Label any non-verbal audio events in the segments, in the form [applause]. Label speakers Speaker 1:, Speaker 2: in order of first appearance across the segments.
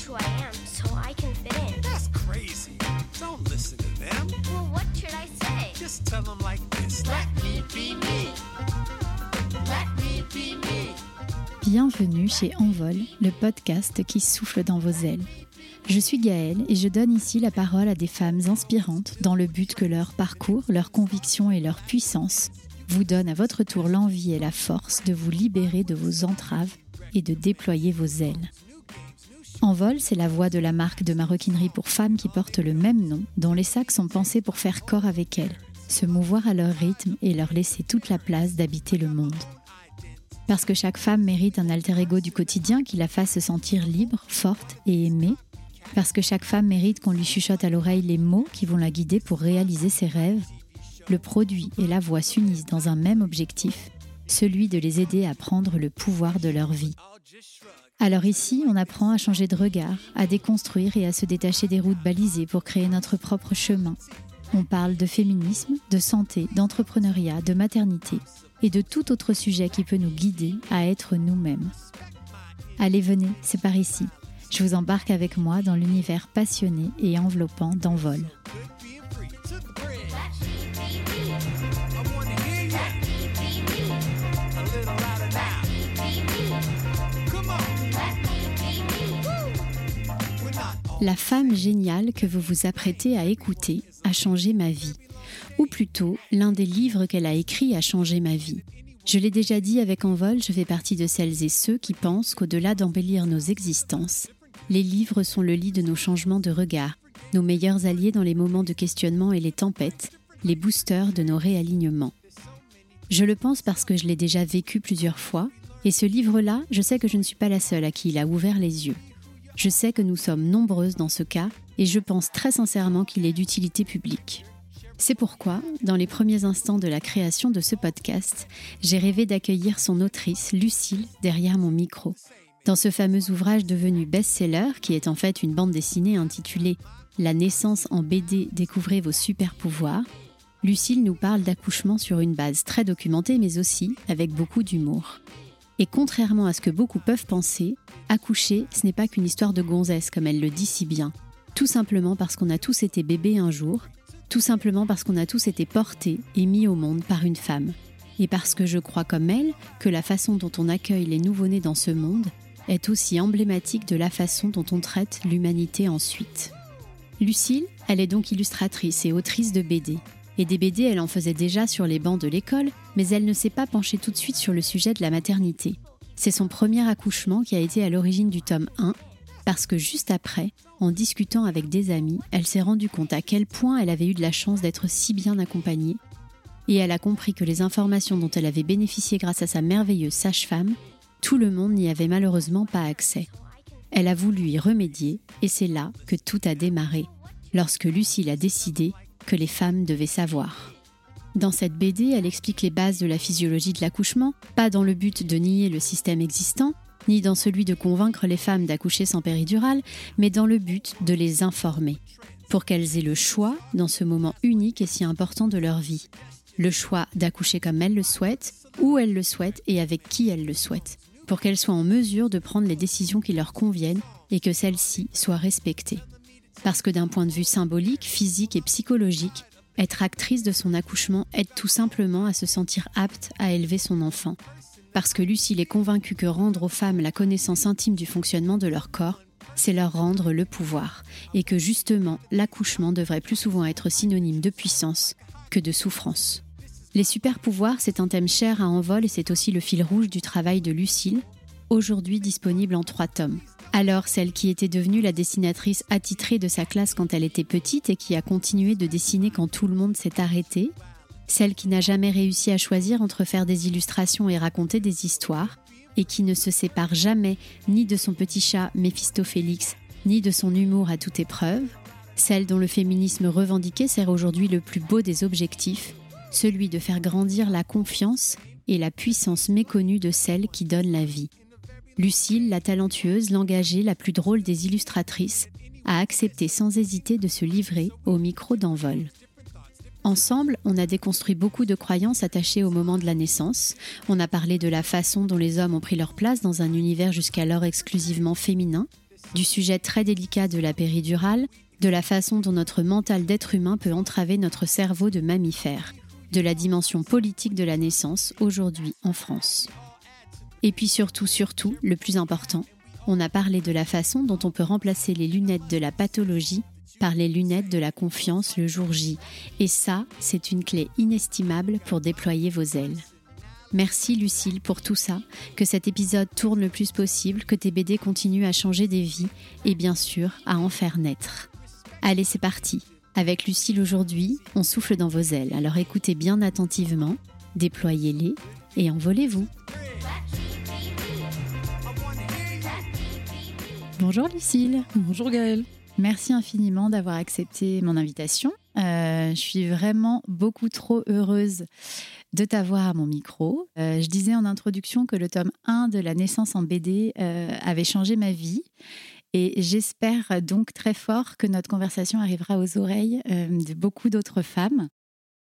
Speaker 1: change who I am so I can fit in.
Speaker 2: That's crazy. Don't listen to them.
Speaker 1: Well, what should I say?
Speaker 2: Just tell them like this. Let me be me. Let me be me.
Speaker 3: Bienvenue chez Envol, le podcast qui souffle dans vos ailes. Je suis Gaëlle et je donne ici la parole à des femmes inspirantes dans le but que leur parcours, leurs convictions et leur puissance vous donnent à votre tour l'envie et la force de vous libérer de vos entraves et de déployer vos ailes. Envol, c'est la voix de la marque de maroquinerie pour femmes qui porte le même nom, dont les sacs sont pensés pour faire corps avec elles, se mouvoir à leur rythme et leur laisser toute la place d'habiter le monde. Parce que chaque femme mérite un alter ego du quotidien qui la fasse se sentir libre, forte et aimée. Parce que chaque femme mérite qu'on lui chuchote à l'oreille les mots qui vont la guider pour réaliser ses rêves. Le produit et la voix s'unissent dans un même objectif, celui de les aider à prendre le pouvoir de leur vie. Alors ici, on apprend à changer de regard, à déconstruire et à se détacher des routes balisées pour créer notre propre chemin. On parle de féminisme, de santé, d'entrepreneuriat, de maternité et de tout autre sujet qui peut nous guider à être nous-mêmes. Allez, venez, c'est par ici. Je vous embarque avec moi dans l'univers passionné et enveloppant d'Envol. La femme géniale que vous vous apprêtez à écouter a changé ma vie. Ou plutôt, l'un des livres qu'elle a écrit a changé ma vie. Je l'ai déjà dit avec Envol, je fais partie de celles et ceux qui pensent qu'au-delà d'embellir nos existences, les livres sont le lit de nos changements de regard, nos meilleurs alliés dans les moments de questionnement et les tempêtes, les boosters de nos réalignements. Je le pense parce que je l'ai déjà vécu plusieurs fois, et ce livre-là, je sais que je ne suis pas la seule à qui il a ouvert les yeux. Je sais que nous sommes nombreuses dans ce cas, et je pense très sincèrement qu'il est d'utilité publique. C'est pourquoi, dans les premiers instants de la création de ce podcast, j'ai rêvé d'accueillir son autrice, Lucille, derrière mon micro. Dans ce fameux ouvrage devenu best-seller, qui est en fait une bande dessinée intitulée La naissance en BD, découvrez vos super pouvoirs, Lucille nous parle d'accouchement sur une base très documentée, mais aussi avec beaucoup d'humour. Et contrairement à ce que beaucoup peuvent penser, accoucher, ce n'est pas qu'une histoire de gonzesse, comme elle le dit si bien. Tout simplement parce qu'on a tous été bébés un jour, tout simplement parce qu'on a tous été portés et mis au monde par une femme. Et parce que je crois comme elle que la façon dont on accueille les nouveau-nés dans ce monde est aussi emblématique de la façon dont on traite l'humanité ensuite. Lucille, elle est donc illustratrice et autrice de BD. Et des elle en faisait déjà sur les bancs de l'école, mais elle ne s'est pas penchée tout de suite sur le sujet de la maternité. C'est son premier accouchement qui a été à l'origine du tome 1, parce que juste après, en discutant avec des amis, elle s'est rendue compte à quel point elle avait eu de la chance d'être si bien accompagnée, et elle a compris que les informations dont elle avait bénéficié grâce à sa merveilleuse sage-femme, tout le monde n'y avait malheureusement pas accès. Elle a voulu y remédier, et c'est là que tout a démarré, lorsque Lucille a décidé que les femmes devaient savoir. Dans cette BD, elle explique les bases de la physiologie de l'accouchement, pas dans le but de nier le système existant, ni dans celui de convaincre les femmes d'accoucher sans péridurale, mais dans le but de les informer, pour qu'elles aient le choix dans ce moment unique et si important de leur vie. Le choix d'accoucher comme elles le souhaitent, où elles le souhaitent et avec qui elles le souhaitent, pour qu'elles soient en mesure de prendre les décisions qui leur conviennent et que celles-ci soient respectées. Parce que d'un point de vue symbolique, physique et psychologique, être actrice de son accouchement aide tout simplement à se sentir apte à élever son enfant. Parce que Lucille est convaincue que rendre aux femmes la connaissance intime du fonctionnement de leur corps, c'est leur rendre le pouvoir, et que justement l'accouchement devrait plus souvent être synonyme de puissance que de souffrance. Les super pouvoirs, c'est un thème cher à Envol et c'est aussi le fil rouge du travail de Lucille, aujourd'hui disponible en trois tomes. Alors, celle qui était devenue la dessinatrice attitrée de sa classe quand elle était petite et qui a continué de dessiner quand tout le monde s'est arrêté, celle qui n'a jamais réussi à choisir entre faire des illustrations et raconter des histoires, et qui ne se sépare jamais ni de son petit chat Méphistophélix, ni de son humour à toute épreuve, celle dont le féminisme revendiqué sert aujourd'hui le plus beau des objectifs, celui de faire grandir la confiance et la puissance méconnue de celle qui donne la vie. Lucille, la talentueuse, l'engagée, la plus drôle des illustratrices, a accepté sans hésiter de se livrer au micro d'envol. Ensemble, on a déconstruit beaucoup de croyances attachées au moment de la naissance. On a parlé de la façon dont les hommes ont pris leur place dans un univers jusqu'alors exclusivement féminin. du sujet très délicat de la péridurale, de la façon dont notre mental d'être humain peut entraver notre cerveau de mammifère, de la dimension politique de la naissance aujourd'hui en France. Et puis surtout, surtout, le plus important, on a parlé de la façon dont on peut remplacer les lunettes de la pathologie par les lunettes de la confiance le jour J. Et ça, c'est une clé inestimable pour déployer vos ailes. Merci Lucille pour tout ça, que cet épisode tourne le plus possible, que tes BD continuent à changer des vies et bien sûr à en faire naître. Allez, c'est parti. Avec Lucille aujourd'hui, on souffle dans vos ailes, alors écoutez bien attentivement, déployez-les et envolez-vous. Bonjour Lucille.
Speaker 4: Bonjour Gaëlle.
Speaker 3: Merci infiniment d'avoir accepté mon invitation. Euh, je suis vraiment beaucoup trop heureuse de t'avoir à mon micro. Euh, je disais en introduction que le tome 1 de La naissance en BD euh, avait changé ma vie. Et j'espère donc très fort que notre conversation arrivera aux oreilles de beaucoup d'autres femmes.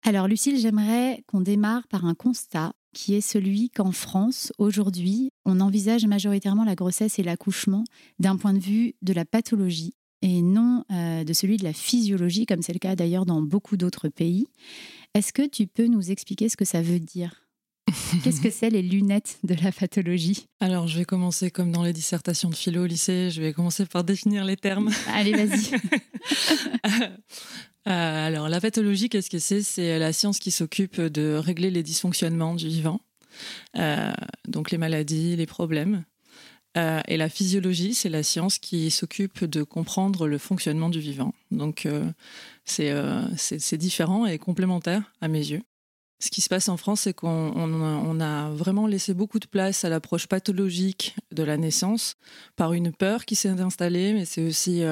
Speaker 3: Alors Lucille, j'aimerais qu'on démarre par un constat qui est celui qu'en France, aujourd'hui, on envisage majoritairement la grossesse et l'accouchement d'un point de vue de la pathologie et non euh, de celui de la physiologie, comme c'est le cas d'ailleurs dans beaucoup d'autres pays. Est-ce que tu peux nous expliquer ce que ça veut dire? Qu'est-ce que c'est les lunettes de la pathologie?
Speaker 4: Alors, je vais commencer comme dans les dissertations de philo au lycée, je vais commencer par définir les termes.
Speaker 3: Allez, vas-y. [laughs]
Speaker 4: Euh, alors, la pathologie, qu'est-ce que c'est? C'est la science qui s'occupe de régler les dysfonctionnements du vivant, euh, donc les maladies, les problèmes. Euh, et la physiologie, c'est la science qui s'occupe de comprendre le fonctionnement du vivant. Donc, c'est différent et complémentaire à mes yeux. Ce qui se passe en France, c'est qu'on a vraiment laissé beaucoup de place à l'approche pathologique de la naissance par une peur qui s'est installée, mais c'est aussi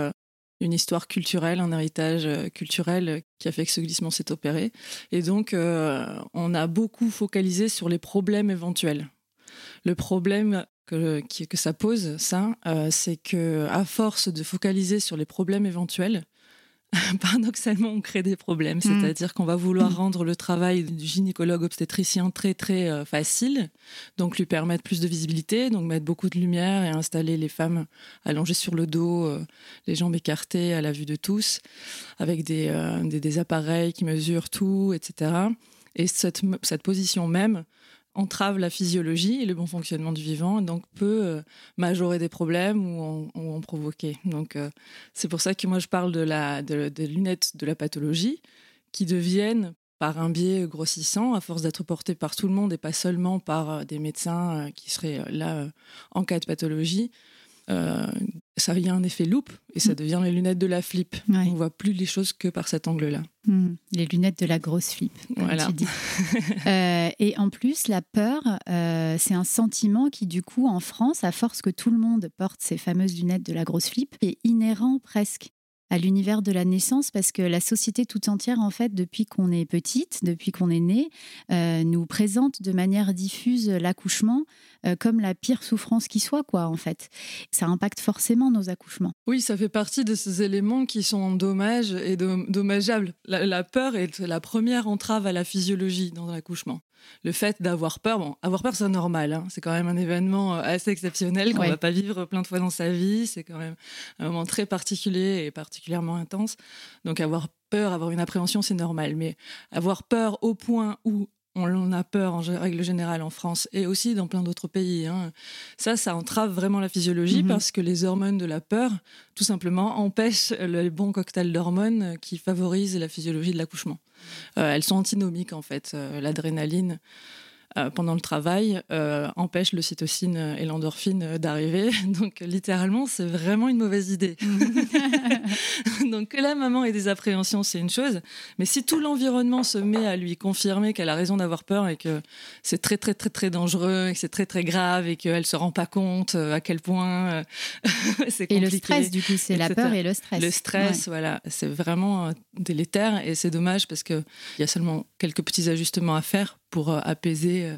Speaker 4: une histoire culturelle, un héritage euh, culturel qui a fait que ce glissement s'est opéré. Et donc, euh, on a beaucoup focalisé sur les problèmes éventuels. Le problème que, que ça pose, ça, euh, c'est que à force de focaliser sur les problèmes éventuels, [laughs] paradoxalement, on crée des problèmes. Mm. C'est-à-dire qu'on va vouloir rendre le travail du gynécologue obstétricien très, très euh, facile, donc lui permettre plus de visibilité, donc mettre beaucoup de lumière et installer les femmes allongées sur le dos, euh, les jambes écartées à la vue de tous, avec des, euh, des, appareils qui mesurent tout, etc. Et cette, cette position même entrave la physiologie et le bon fonctionnement du vivant, donc peut euh, majorer des problèmes ou en, provoquer. Donc euh, c'est pour ça que moi je parle de la des lunettes de la pathologie qui deviennent par un biais grossissant, à force d'être portées par tout le monde et pas seulement par euh, des médecins qui seraient là en cas de pathologie, ça vient un effet loupe et ça mm. devient les lunettes de la flip. On On voit plus les choses que par cet angle-là.
Speaker 3: Mm. Les lunettes de la grosse flip. Voilà. [laughs] Euh, et en plus, la peur, euh, c'est un sentiment qui, du coup, en France, à force que tout le monde porte ces fameuses lunettes de la grosse flip, est inhérent presque à l'univers de la naissance parce que la société tout entière, en fait, depuis qu'on est petite, depuis qu'on est né, euh, nous présente de manière diffuse l'accouchement euh, comme la pire souffrance qui soit, quoi, en fait. Ça impacte forcément nos accouchements.
Speaker 4: Oui, ça fait partie de ces éléments qui sont dommages et dommageables. La, peur est la première entrave à la physiologie dans l'accouchement. Le fait d'avoir peur, bon, avoir peur, c'est normal. Hein. C'est quand même un événement euh, assez exceptionnel qu'on ne va pas vivre plein de fois dans sa vie. C'est quand même un moment très particulier et particulièrement intense. Donc avoir peur, avoir une appréhension, c'est normal. Mais avoir peur au point où on en a peur en règle générale en France et aussi dans plein d'autres pays. Hein. Ça, ça entrave vraiment la physiologie mhm. parce que les hormones de la peur, tout simplement, empêchent le bon cocktail d'hormones qui favorise la physiologie de l'accouchement. Euh, elles sont antinomiques en fait. Euh, l'adrénaline pendant le travail euh, empêche le cytocine et l'endorphine d'arriver. [laughs] Donc littéralement, c'est vraiment une mauvaise idée. [laughs] [laughs] Donc que la maman ait des appréhensions, c'est une chose, mais si tout l'environnement se met à lui confirmer qu'elle a raison d'avoir peur et que c'est très très très très dangereux et que c'est très très grave et qu'elle se rend pas compte euh, à quel point c'est compliqué.
Speaker 3: Et le stress, du coup, c'est la peur et le stress.
Speaker 4: Le stress, voilà, c'est vraiment délétère et c'est dommage parce qu'il y a seulement quelques petits ajustements à faire pour euh, apaiser euh,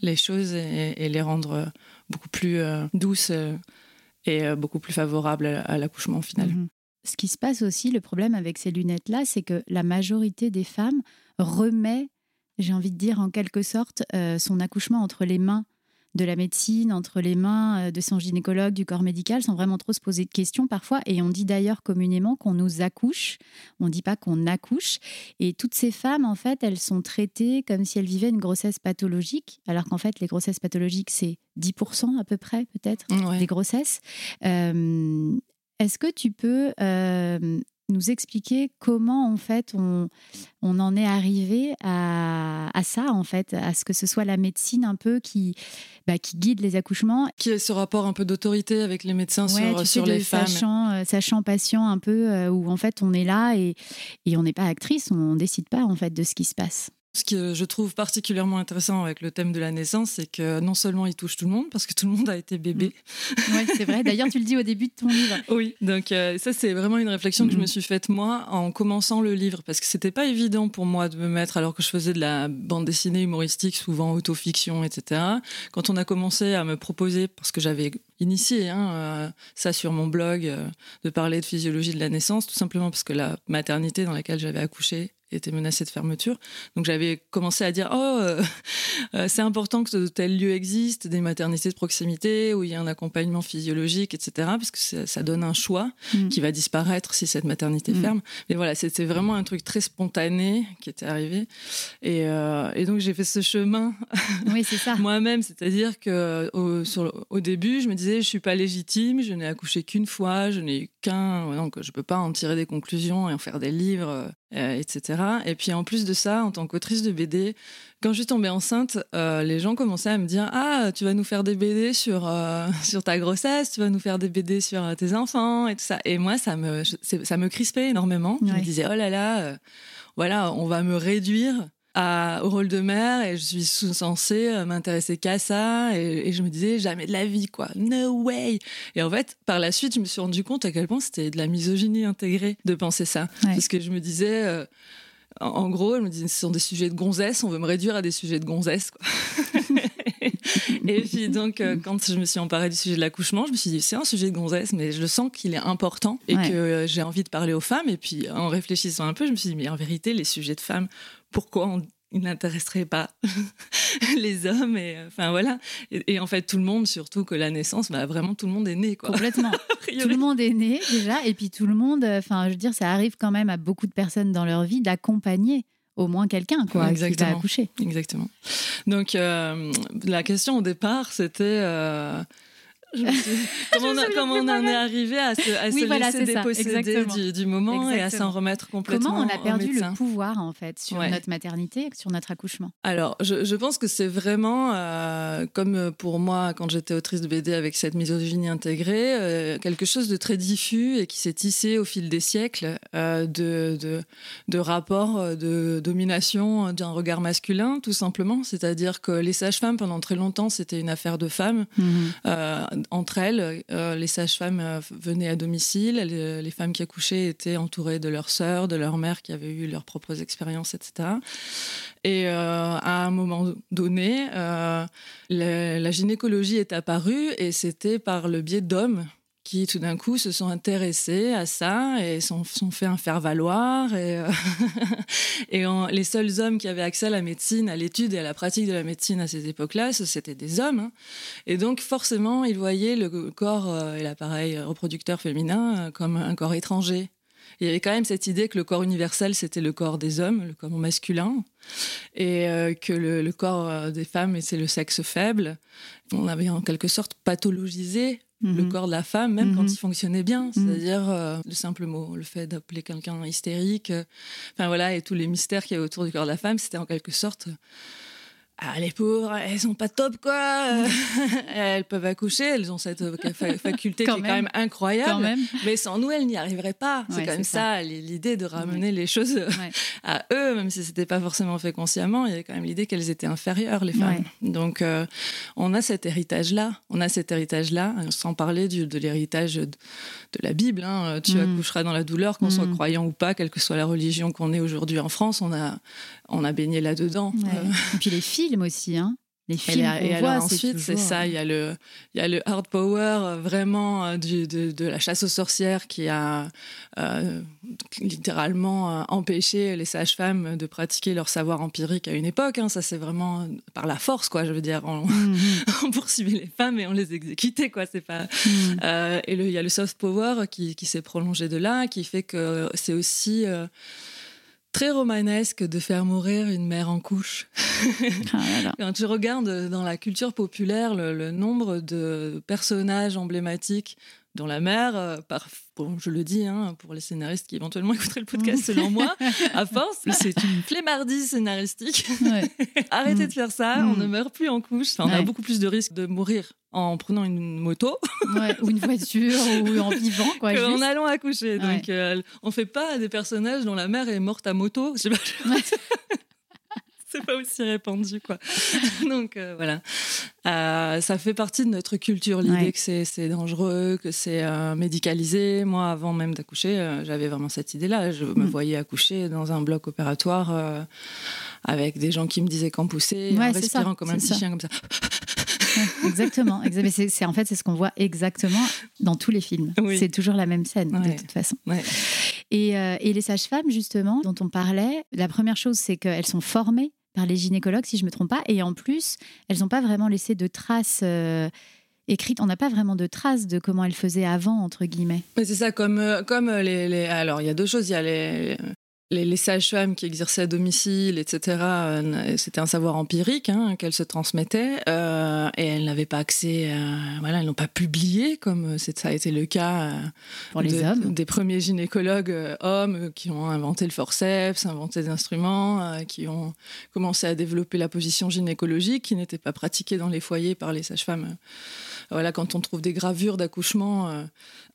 Speaker 4: les choses et, les rendre euh, beaucoup plus douces et beaucoup plus favorables à, l'accouchement final. Mhm.
Speaker 3: Ce qui se passe aussi, le problème avec ces lunettes-là, c'est que la majorité des femmes remet, j'ai envie de dire en quelque sorte, son accouchement entre les mains de la médecine entre les mains euh, de son gynécologue, du corps médical, sans vraiment trop se poser de questions parfois. Et on dit d'ailleurs communément qu'on nous accouche, on ne dit pas qu'on accouche. Et toutes ces femmes, en fait, elles sont traitées comme si elles vivaient une grossesse pathologique, alors qu'en fait, les grossesses pathologiques, c'est 10% à peu près, peut-être,
Speaker 4: Ouais.
Speaker 3: des grossesses. Euh, Est-ce que tu peux euh, nous expliquer comment en fait on, on en est arrivé à, à ça en fait, à ce que ce soit la médecine un peu qui, bah, qui guide les accouchements
Speaker 4: Qui est ce rapport un peu d'autorité avec les médecins
Speaker 3: Ouais,
Speaker 4: sur,
Speaker 3: tu
Speaker 4: sur
Speaker 3: sais, de
Speaker 4: les femmes
Speaker 3: Sachant, euh, sachant patient un peu, euh, où en fait on est là et, et on n'est pas actrice, on décide pas en fait de ce qui se passe.
Speaker 4: Ce que je trouve particulièrement intéressant avec le thème de la naissance, c'est que non seulement il touche tout le monde, parce que tout le monde a été bébé.
Speaker 3: Oui, c'est vrai. D'ailleurs, tu le dis au début de ton livre. [laughs]
Speaker 4: Oui, donc euh, ça c'est vraiment une réflexion que je me suis faite moi en commençant le livre, parce que c'était pas évident pour moi de me mettre, alors que je faisais de la bande dessinée humoristique, souvent autofiction, etc. Quand on a commencé à me proposer, parce que j'avais initié hein, euh, ça sur mon blog, euh, de parler de physiologie de la naissance, tout simplement parce que la maternité dans laquelle j'avais accouché était menacée de fermeture. Donc j'avais commencé à dire oh euh, [laughs] c'est important que tel lieu existe, des maternités de proximité où il y a un accompagnement physiologique, etc. Parce que ça, ça donne un choix
Speaker 3: Mm.
Speaker 4: qui va disparaître si cette maternité
Speaker 3: Mm.
Speaker 4: ferme. Mais voilà, c'était vraiment un truc très spontané qui était arrivé. Et, euh, et donc j'ai fait ce chemin
Speaker 3: Oui, [laughs]
Speaker 4: moi-même, c'est-à-dire que au, sur le- au début, je me disais, je suis pas légitime, je n'ai accouché qu'une fois, je n'ai eu qu'un, donc je peux pas en tirer des conclusions et en faire des livres, euh, etc. Et puis en plus de ça, en tant qu'autrice de BD, quand je suis tombée enceinte, euh, les gens commençaient à me dire, ah, tu vas nous faire des BD sur euh, [laughs] sur ta grossesse, tu vas nous faire des BD sur tes enfants et tout ça. Et moi, ça me ça me crispait énormément. Je me disais, oh là là, voilà, on va me réduire à, au rôle de mère et je suis censée euh, m'intéresser qu'à ça et, et je me disais jamais de la vie quoi no way et en fait par la suite je me suis rendu compte à quel point c'était de la misogynie intégrée de penser ça
Speaker 3: Ouais.
Speaker 4: parce que je me disais euh, en, en gros je me disais ce sont des sujets de gonzesse on veut me réduire à des sujets de gonzesse quoi. [laughs] et puis donc euh, quand je me suis emparée du sujet de l'accouchement je me suis dit c'est un sujet de gonzesse mais je sens qu'il est important et
Speaker 3: Ouais.
Speaker 4: que euh, j'ai envie de parler aux femmes et puis en réfléchissant un peu je me suis dit mais en vérité les sujets de femmes pourquoi on, ils n'intéresseraient pas [laughs] les hommes et euh, enfin voilà. Et, et en fait tout le monde surtout que la naissance bah vraiment tout le monde est né quoi.
Speaker 3: Complètement. [laughs] tout le monde est né déjà, et puis tout le monde, euh, enfin, je veux dire, ça arrive quand même à beaucoup de personnes dans leur vie d'accompagner au moins quelqu'un, quoi, qui va accoucher.
Speaker 4: exactement. Donc euh, la question au départ c'était je me suis- [laughs] comment, on, a-
Speaker 3: souviens
Speaker 4: comment
Speaker 3: plus
Speaker 4: on en est arrivé à se, à
Speaker 3: Oui,
Speaker 4: se
Speaker 3: voilà,
Speaker 4: laisser déposséder du, du moment et à s'en remettre complètement
Speaker 3: Comment on a perdu le pouvoir, en fait, sur
Speaker 4: Ouais.
Speaker 3: notre maternité, sur notre accouchement?
Speaker 4: Alors, je, je pense que c'est vraiment, euh, comme pour moi quand j'étais autrice de BD avec cette misogynie intégrée, euh, quelque chose de très diffus et qui s'est tissé au fil des siècles euh, de, de, de rapports de domination d'un regard masculin, tout simplement. C'est-à-dire que les sages-femmes, pendant très longtemps, c'était une affaire de femmes. Euh, entre elles, euh, les sages-femmes euh, venaient à domicile, les, femmes qui accouchaient étaient entourées de leurs sœurs, de leurs mères qui avaient eu leurs propres expériences, etc. Et euh, à un moment donné, la gynécologie est apparue et c'était par le biais d'hommes qui tout d'un coup se sont intéressés à ça et sont, sont fait un faire-valoir. Et, euh, [laughs] les seuls hommes qui avaient accès à la médecine, à l'étude et à la pratique de la médecine à cette époque-là, ce- c'était des hommes. hein. Et donc forcément, ils voyaient le corps euh, et l'appareil reproducteur féminin euh, comme un corps étranger. Il y avait quand même cette idée que le corps universel, c'était le corps des hommes, le corps masculin, et que le, le corps des femmes, c'est le sexe faible. On avait en quelque sorte pathologisé le
Speaker 3: Mhm.
Speaker 4: corps de la femme, même quand
Speaker 3: Mhm.
Speaker 4: il fonctionnait bien. C'est-à-dire euh, le simple mot, le fait d'appeler quelqu'un hystérique, euh, enfin voilà, et tous les mystères qu'il y avait autour du corps de la femme, c'était en quelque sorte. Ah, les pauvres, elles sont pas top, quoi. [laughs] Elles peuvent accoucher, elles ont cette fa- faculté qui est quand
Speaker 3: même.
Speaker 4: incroyable.
Speaker 3: Quand même.
Speaker 4: Mais sans nous, elles n'y arriveraient pas. C'est
Speaker 3: Ouais,
Speaker 4: quand même
Speaker 3: ça.
Speaker 4: ça, l'idée de ramener les choses
Speaker 3: Ouais. [laughs]
Speaker 4: à eux, même si c'était pas forcément fait consciemment, il y avait quand même l'idée qu'elles étaient inférieures, les femmes. Donc, euh, on a cet héritage-là. On a cet héritage-là, euh, sans parler du- de l'héritage de, de la Bible. hein. Tu
Speaker 3: Mhm.
Speaker 4: accoucheras dans la douleur, qu'on soit
Speaker 3: Mhm.
Speaker 4: croyant ou pas, quelle que soit la religion qu'on ait aujourd'hui en France, on a, on a baigné là-dedans.
Speaker 3: Ouais.
Speaker 4: Euh,
Speaker 3: Et puis les films aussi, hein. Les
Speaker 4: Et,
Speaker 3: films
Speaker 4: et alors
Speaker 3: voit,
Speaker 4: ensuite, c'est
Speaker 3: toujours-
Speaker 4: ça, il y, a le, il y a le hard power euh, vraiment euh, du- de, de la chasse aux sorcières qui a euh, littéralement euh, empêché les sages-femmes de pratiquer leur savoir empirique à une époque. hein. Ça, c'est vraiment par la force, quoi. Je veux dire, on,
Speaker 3: Mhm, [laughs]
Speaker 4: on poursuivait les femmes et on les exécutait, quoi. C'est pas.
Speaker 3: mhm.
Speaker 4: Euh, et le- il y a le soft power qui, qui s'est prolongé de là, qui fait que c'est aussi euh, très romanesque de faire mourir une mère en couche. [laughs]
Speaker 3: Ah là là.
Speaker 4: Quand tu regardes dans la culture populaire le, le nombre de personnages emblématiques dont la mère, euh, par, bon, je le dis hein, pour les scénaristes qui éventuellement [laughs] écouteraient le podcast selon moi, à force, [laughs] c'est une flemmardise scénaristique.
Speaker 3: Ouais. [laughs]
Speaker 4: Arrêtez
Speaker 3: Mm.
Speaker 4: de faire ça,
Speaker 3: Mm.
Speaker 4: on ne meurt plus en couche. Enfin, on a beaucoup plus de risques de mourir en prenant une moto
Speaker 3: Ouais, ou une voiture, ou en vivant, quoi.
Speaker 4: qu'en
Speaker 3: juste.
Speaker 4: allant accoucher. Donc, euh, on fait pas des personnages dont la mère est morte à moto. Je sais pas. C'est pas aussi répandu, quoi. [laughs] Donc euh, voilà, Euh, ça fait partie de notre culture l'idée
Speaker 3: Ouais.
Speaker 4: que c'est dangereux, que c'est euh, médicalisé. Moi, avant même d'accoucher, j'avais vraiment cette idée-là. Je me
Speaker 3: Mm.
Speaker 4: voyais accoucher dans un bloc opératoire avec des gens qui me disaient qu'en pousser,
Speaker 3: Ouais,
Speaker 4: en respirant
Speaker 3: ça,
Speaker 4: comme un petit
Speaker 3: ça.
Speaker 4: chien comme ça. [laughs]
Speaker 3: Exactement. C'est- en fait, c'est ce qu'on voit exactement dans tous les films.
Speaker 4: Oui.
Speaker 3: C'est toujours la même scène, de toute façon.
Speaker 4: Ouais.
Speaker 3: Et, euh, et les sages-femmes, justement, dont on parlait, la première chose, c'est qu'elles sont formées par les gynécologues, si je me trompe pas. Et en plus, elles n'ont pas vraiment laissé de traces euh, écrites. On n'a pas vraiment de traces de comment elles faisaient avant, entre guillemets.
Speaker 4: Mais c'est ça, comme, euh, comme les, les- Alors, il y a deux choses. Il y a les, les, les sages-femmes qui exerçaient à domicile, etc. euh, C'était un savoir empirique hein, qu'elles se transmettaient. euh, et elles n'avaient pas accès. à- voilà, elles n'ont pas publié, comme c'est- ça a été le cas euh,
Speaker 3: Pour les
Speaker 4: de-
Speaker 3: hommes.
Speaker 4: des premiers gynécologues euh, hommes euh, qui ont inventé le forceps, inventé des instruments, euh, qui ont commencé à développer la position gynécologique qui n'était pas pratiquée dans les foyers par les sages-femmes. Voilà, quand on trouve des gravures d'accouchement, euh,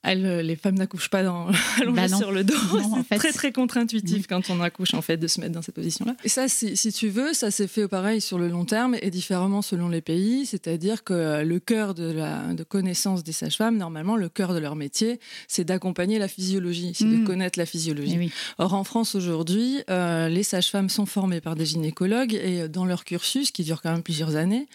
Speaker 4: euh, les femmes n'accouchent pas dans, [laughs] allongées
Speaker 3: Bah
Speaker 4: sur le dos.
Speaker 3: En
Speaker 4: c'est
Speaker 3: fait.
Speaker 4: très très contre-intuitif quand on accouche en fait de se mettre dans cette position-là. Et ça, si, si tu veux, ça s'est fait pareil sur le long terme et différemment selon les pays. C'est-à-dire que le cœur de la de connaissance des sages-femmes, normalement, le cœur de leur métier, c'est d'accompagner la physiologie, c'est
Speaker 3: Mm.
Speaker 4: de connaître la physiologie.
Speaker 3: Eh oui.
Speaker 4: Or, en France aujourd'hui, euh, les sages-femmes sont formées par des gynécologues et euh, dans leur cursus, qui dure quand même plusieurs années,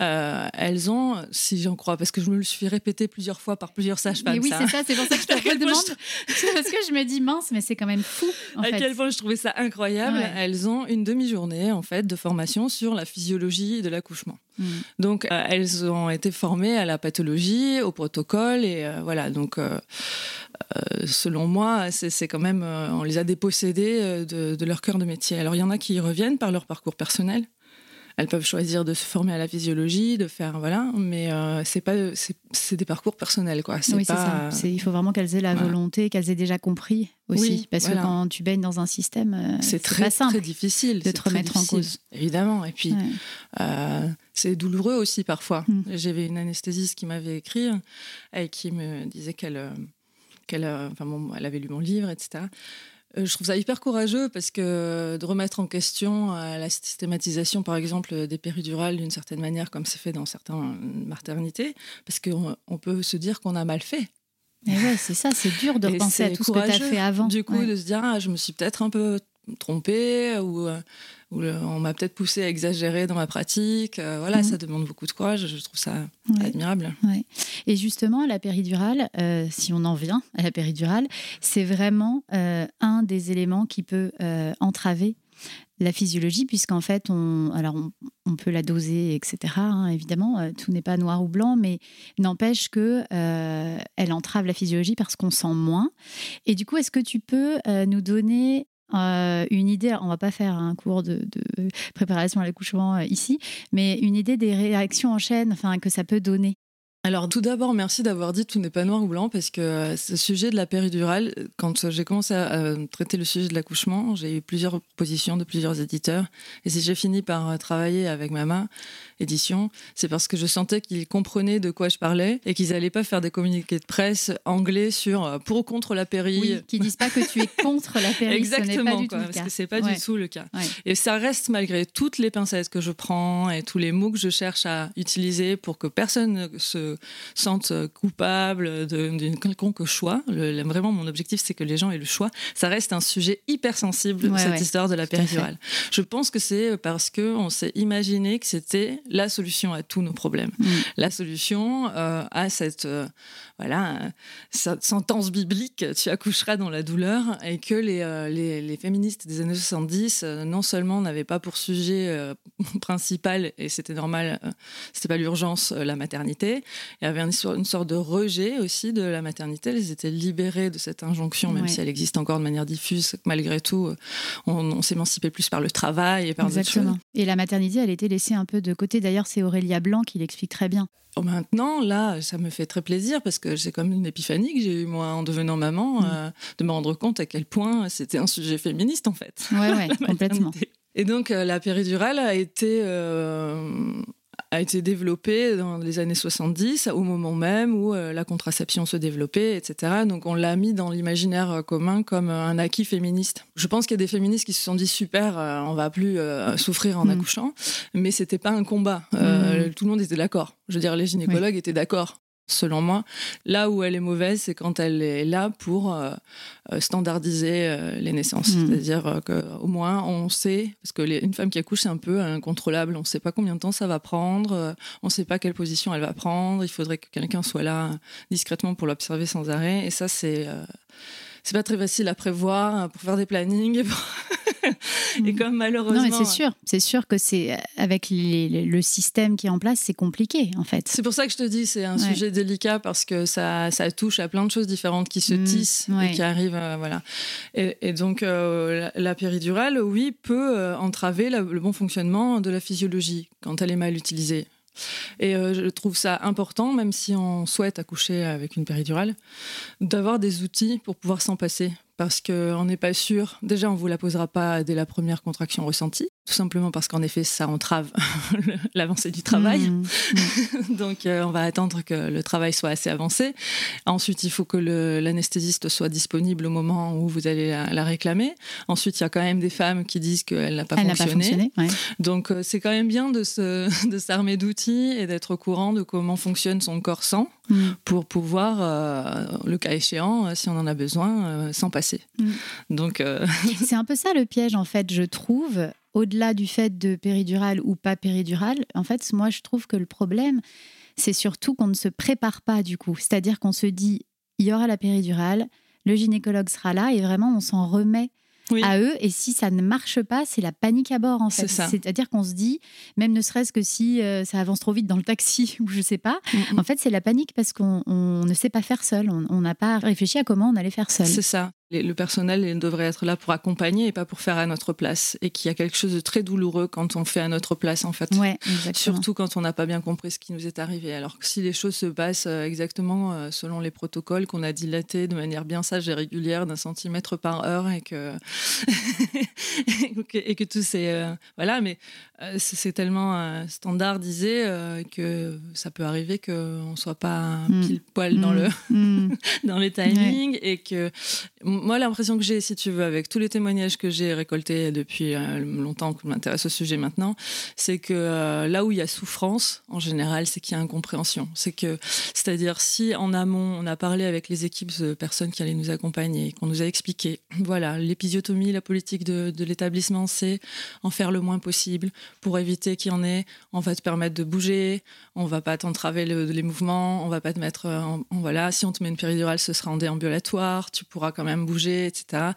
Speaker 4: euh, elles ont, si j'en crois, parce que je me le suis répété plusieurs fois par plusieurs sages-femmes.
Speaker 3: Mais oui, c'est ça, c'est pour ça que je te [laughs] redemande. [laughs] C'est parce que je me dis mince, mais c'est quand même fou. En
Speaker 4: à
Speaker 3: fait.
Speaker 4: quel point je trouvais ça incroyable.
Speaker 3: Ouais.
Speaker 4: Elles ont une demi-journée en fait de formation sur la physiologie de l'accouchement.
Speaker 3: Mm.
Speaker 4: Donc euh, elles ont été formées à la pathologie, au protocole et euh, voilà. Donc selon moi, c'est quand même on les a dépossédées de, de leur cœur de métier. Alors il y en a qui y reviennent par leur parcours personnel. Elles peuvent choisir de se former à la physiologie, de faire voilà, mais euh, c'est pas c'est des parcours personnels quoi.
Speaker 3: Oui, c'est
Speaker 4: pas
Speaker 3: ça. C'est- Il faut vraiment qu'elles aient la
Speaker 4: voilà.
Speaker 3: volonté, qu'elles aient déjà compris aussi.
Speaker 4: Oui,
Speaker 3: parce
Speaker 4: voilà.
Speaker 3: que quand tu baignes dans un système, euh,
Speaker 4: c'est très
Speaker 3: pas simple.
Speaker 4: très difficile
Speaker 3: de te remettre en cause.
Speaker 4: Évidemment. Et puis
Speaker 3: Ouais.
Speaker 4: Euh, c'est douloureux aussi parfois.
Speaker 3: Mm.
Speaker 4: J'avais une anesthésiste qui m'avait écrit et qui me disait qu'elle, euh, qu'elle, euh, enfin bon, elle avait lu mon livre, etc. Euh, Je trouve ça hyper courageux parce que de remettre en question euh, la systématisation, par exemple, des péridurales d'une certaine manière, comme c'est fait dans certaines maternités, parce qu'on on peut se dire qu'on a mal fait.
Speaker 3: Et ouais, c'est ça, c'est dur de
Speaker 4: Et
Speaker 3: repenser à tout ce que tu as fait avant.
Speaker 4: Du coup,
Speaker 3: Ouais.
Speaker 4: de se dire, ah, je me suis peut-être un peu trompée ou, euh, ou le- on m'a peut-être poussé à exagérer dans ma pratique. Euh, voilà,
Speaker 3: Mhm.
Speaker 4: ça demande beaucoup de courage. Je trouve ça
Speaker 3: Ouais.
Speaker 4: admirable.
Speaker 3: Ouais. Et justement, la péridurale, euh, si on en vient à la péridurale, c'est vraiment euh, un des éléments qui peut entraver la physiologie, puisqu'en fait, on, alors on, on peut la doser, etc. hein, évidemment, tout n'est pas noir ou blanc, mais n'empêche que euh, elle entrave la physiologie parce qu'on sent moins. Et du coup, est-ce que tu peux euh, nous donner euh, une idée, on va pas faire un cours de, de préparation à l'accouchement euh, ici, mais une idée des réactions en chaîne enfin, que ça peut donner.
Speaker 4: Alors tout d'abord, merci d'avoir dit tout n'est pas noir ou blanc parce que euh, ce sujet de la péridurale, quand j'ai commencé à euh, traiter le sujet de l'accouchement, j'ai eu plusieurs propositions de plusieurs éditeurs. Et si j'ai fini par euh, travailler avec Mama Édition, c'est parce que je sentais qu'ils comprenaient de quoi je parlais et qu'ils n'allaient pas faire des communiqués de presse anglais sur pour ou contre la péri.
Speaker 3: Oui, qui disent pas que tu es [laughs] contre la péri,
Speaker 4: Exactement,
Speaker 3: ce n'est pas du
Speaker 4: quoi,
Speaker 3: tout le
Speaker 4: parce
Speaker 3: cas.
Speaker 4: que c'est pas
Speaker 3: Ouais.
Speaker 4: du tout le cas.
Speaker 3: Ouais.
Speaker 4: Et ça reste malgré toutes les pincettes que je prends et tous les mots que je cherche à utiliser pour que personne ne se se sentent coupables de- d'un quelconque choix. Le- vraiment, mon objectif, c'est que les gens aient le choix. Ça reste un sujet hyper sensible,
Speaker 3: Ouais,
Speaker 4: cette
Speaker 3: ouais.
Speaker 4: histoire de la péridurale. Je pense que c'est parce que on s'est imaginé que c'était la solution à tous nos problèmes,
Speaker 3: Mm.
Speaker 4: la solution euh, à cette euh, voilà euh, cette sentence biblique "tu accoucheras dans la douleur" et que les, euh, les, les féministes des années 70 euh, non seulement n'avaient pas pour sujet euh, [laughs] principal et c'était normal, euh, c'était pas l'urgence, euh, la maternité. Il y avait une, sorte- une sorte de rejet aussi de la maternité. Elles étaient libérées de cette injonction, même
Speaker 3: Ouais.
Speaker 4: si elle existe encore de manière diffuse. Malgré tout, euh, on, on s'émancipait plus par le travail et par
Speaker 3: Exactement. Et la maternité, elle était laissée un peu de côté. D'ailleurs, c'est Aurélia Blanc qui l'explique très bien.
Speaker 4: Oh, Maintenant, là, ça me fait très plaisir parce que c'est comme une épiphanie que j'ai eue, moi, en devenant maman,
Speaker 3: Mm.
Speaker 4: euh, de me rendre compte à quel point c'était un sujet féministe, en fait.
Speaker 3: Ouais, ouais, [laughs]
Speaker 4: la
Speaker 3: complètement.
Speaker 4: Et donc, euh, la péridurale a été, euh, a été développée dans les années 70, au moment même où euh, la contraception se développait, etc. Donc, on l'a mis dans l'imaginaire euh, commun comme euh, un acquis féministe. Je pense qu'il y a des féministes qui se sont dit super, on va plus souffrir en
Speaker 3: Mm.
Speaker 4: accouchant, mais c'était pas un combat. Euh, Tout le monde était d'accord. Je veux dire, les gynécologues étaient d'accord. Selon moi, là où elle est mauvaise, c'est quand elle est là pour euh, euh, standardiser euh, les naissances.
Speaker 3: Mm.
Speaker 4: C'est-à-dire euh, qu'au moins on sait, parce que les- une femme qui accouche c'est un peu incontrôlable, on ne sait pas combien de temps ça va prendre, on ne sait pas quelle position elle va prendre, il faudrait que quelqu'un soit là discrètement pour l'observer sans arrêt, et ça c'est c'est pas très facile à prévoir euh, pour faire des plannings. Et, pour- [laughs] et
Speaker 3: Mm.
Speaker 4: comme malheureusement,
Speaker 3: Non, mais c'est sûr. C'est sûr que c'est avec les- les- le système qui est en place, c'est compliqué, en fait.
Speaker 4: C'est pour ça que je te dis, c'est un
Speaker 3: Ouais.
Speaker 4: sujet délicat parce que ça, ça touche à plein de choses différentes qui se
Speaker 3: Mm,
Speaker 4: tissent
Speaker 3: ouais.
Speaker 4: et qui arrivent, euh, voilà. Et, et donc euh, la, la péridurale, oui, peut euh, entraver la- le bon fonctionnement de la physiologie quand elle est mal utilisée. Et euh, je trouve ça important, même si on souhaite accoucher avec une péridurale, d'avoir des outils pour pouvoir s'en passer. Parce qu'on n'est pas sûr, déjà on vous la posera pas dès la première contraction ressentie, tout simplement parce qu'en effet ça entrave [laughs] l'avancée du travail.
Speaker 3: Mm, [laughs]
Speaker 4: Donc, euh, on va attendre que le travail soit assez avancé. Ensuite, il faut que l'anesthésiste soit disponible au moment où vous allez la, la réclamer. Ensuite, il y a quand même des femmes qui disent qu'elle n'a pas,
Speaker 3: Elle n'a pas
Speaker 4: fonctionné.
Speaker 3: ouais.
Speaker 4: Donc, euh, c'est quand même bien de se- [laughs] de s'armer d'outils et d'être au courant de comment fonctionne son corps sans
Speaker 3: Mm.
Speaker 4: pour pouvoir, euh, le cas échéant, si on en a besoin, s'en passer.
Speaker 3: Mm.
Speaker 4: Donc, euh, [laughs]
Speaker 3: C'est un peu ça le piège, en fait, je trouve. Au-delà du fait de péridurale ou pas péridurale, en fait, moi, je trouve que le problème, c'est surtout qu'on ne se prépare pas, du coup. C'est-à-dire qu'on se dit, il y aura la péridurale, le gynécologue sera là, et vraiment, on s'en remet
Speaker 4: oui.
Speaker 3: à eux. Et si ça ne marche pas, c'est la panique à bord, en fait. C'est-à-dire qu'on se dit, même ne serait-ce que si euh, ça avance trop vite dans le taxi, [laughs] ou je sais pas,
Speaker 4: Mm, mm.
Speaker 3: en fait, c'est la panique parce qu'on on ne sait pas faire seul. On n'a pas réfléchi à comment on allait faire seul.
Speaker 4: C'est ça. Le personnel il devrait être là pour accompagner et pas pour faire à notre place. Et qu'il y a quelque chose de très douloureux quand on fait à notre place, en fait.
Speaker 3: Ouais.
Speaker 4: Surtout quand on n'a pas bien compris ce qui nous est arrivé. Alors que si les choses se passent euh, exactement euh, selon les protocoles qu'on a dilatés de manière bien sage et régulière d'un centimètre par heure et que [laughs] et que, tout c'est euh, voilà, mais c'est tellement standardisé que ça peut arriver qu'on soit pas
Speaker 3: Mm.
Speaker 4: pile poil dans
Speaker 3: Mm.
Speaker 4: le
Speaker 3: Mm. [laughs]
Speaker 4: dans les timings et que moi l'impression que j'ai si tu veux avec tous les témoignages que j'ai récoltés depuis euh, longtemps que je m'intéresse au sujet maintenant c'est que euh, là où il y a souffrance en général c'est qu'il y a incompréhension. C'est que c'est-à-dire si en amont on a parlé avec les équipes de personnes qui allaient nous accompagner qu'on nous a expliqué voilà l'épisiotomie la politique de, l'établissement c'est en faire le moins possible pour éviter qu'il y en ait. On va te permettre de bouger on va pas t'entraver le- les mouvements, on va pas te mettre euh, voilà, si on te met une péridurale, ce sera en déambulatoire, tu pourras quand même etc.